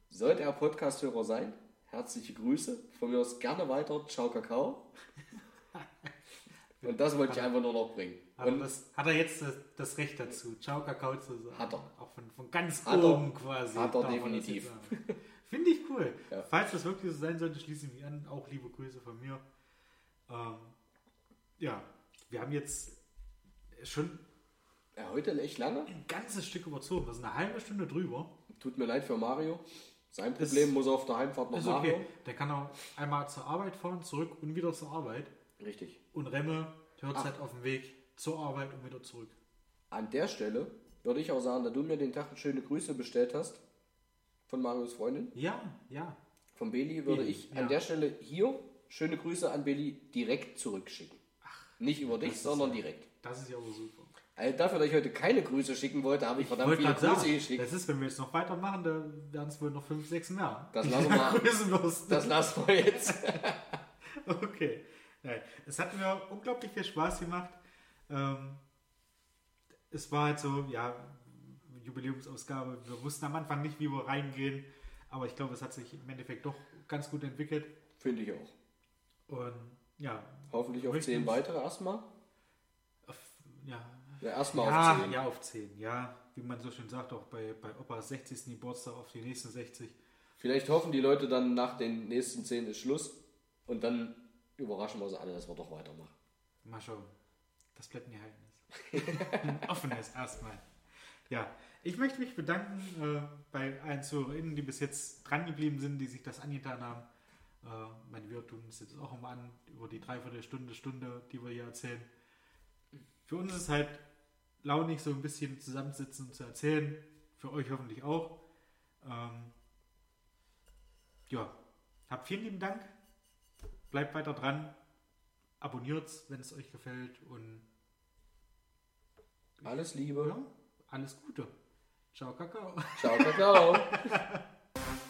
Sollte er Podcasthörer sein, herzliche Grüße. Von mir aus gerne weiter. Ciao, Kakao. Und das wollte ich einfach nur noch bringen. Und das, hat er jetzt das, das Recht dazu, Ciao Kakao zu sagen? Hat er. Auch von, von ganz Hat er. oben quasi. Hat er definitiv. Finde ich cool. Ja. Falls das wirklich so sein sollte, schließe ich mich an. Auch liebe Grüße von mir. Ähm, ja, wir haben jetzt schon ja, heute echt lange. ein ganzes Stück überzogen. Das ist eine halbe Stunde drüber. Tut mir leid für Mario. Sein Problem muss er auf der Heimfahrt noch Ist machen. okay. Der kann auch einmal zur Arbeit fahren, zurück und wieder zur Arbeit. Richtig. Und Remme hört halt auf dem Weg zur Arbeit und wieder zurück. An der Stelle würde ich auch sagen, da du mir den Tag schöne Grüße bestellt hast von Marios Freundin, Ja, ja. von Beli, würde Beli, ich ja. an der Stelle hier schöne Grüße an Beli direkt zurückschicken. Nicht über dich, sondern ja- direkt. Das ist ja aber super. Also dafür, dass ich heute keine Grüße schicken wollte, habe ich verdammt wollte viele Grüße sagen, geschickt. Das ist, wenn wir jetzt noch weitermachen, dann werden es wohl noch fünf, sechs mehr. Das lassen wir. Das lassen wir jetzt. Okay. Nein, es hat mir unglaublich viel Spaß gemacht. Ähm, es war halt so, ja, Jubiläumsausgabe. Wir wussten am Anfang nicht, wie wir reingehen, aber ich glaube, es hat sich im Endeffekt doch ganz gut entwickelt. Finde ich auch. Und ja, Hoffentlich auf zehn weitere erstmal. auf, ja, Ja, erstmal ja, auf zehn. ja, auf 10. Ja, wie man so schön sagt, auch bei, bei Opas 60. Geburtstag auf die nächsten 60. Vielleicht hoffen die Leute dann nach den nächsten zehn ist Schluss und dann überraschen wir sie alle, dass wir doch weitermachen. Mal schauen. Das bleibt ein Geheimnis. ein offenes erstmal. Ja, ich möchte mich bedanken äh, bei allen ZuhörerInnen, die bis jetzt dran geblieben sind, die sich das angetan haben. Äh, meine, wir tun es jetzt auch immer an, über die Dreiviertelstunde, Stunde, die wir hier erzählen. Für uns ist es halt launig, so ein bisschen zusammensitzen und zu erzählen. Für euch hoffentlich auch. Ähm, ja, habt vielen lieben Dank. Bleibt weiter dran. Abonniert's, wenn es euch gefällt. Und Alles Liebe. ja, alles Gute. Ciao, Kakao. Ciao, Kakao.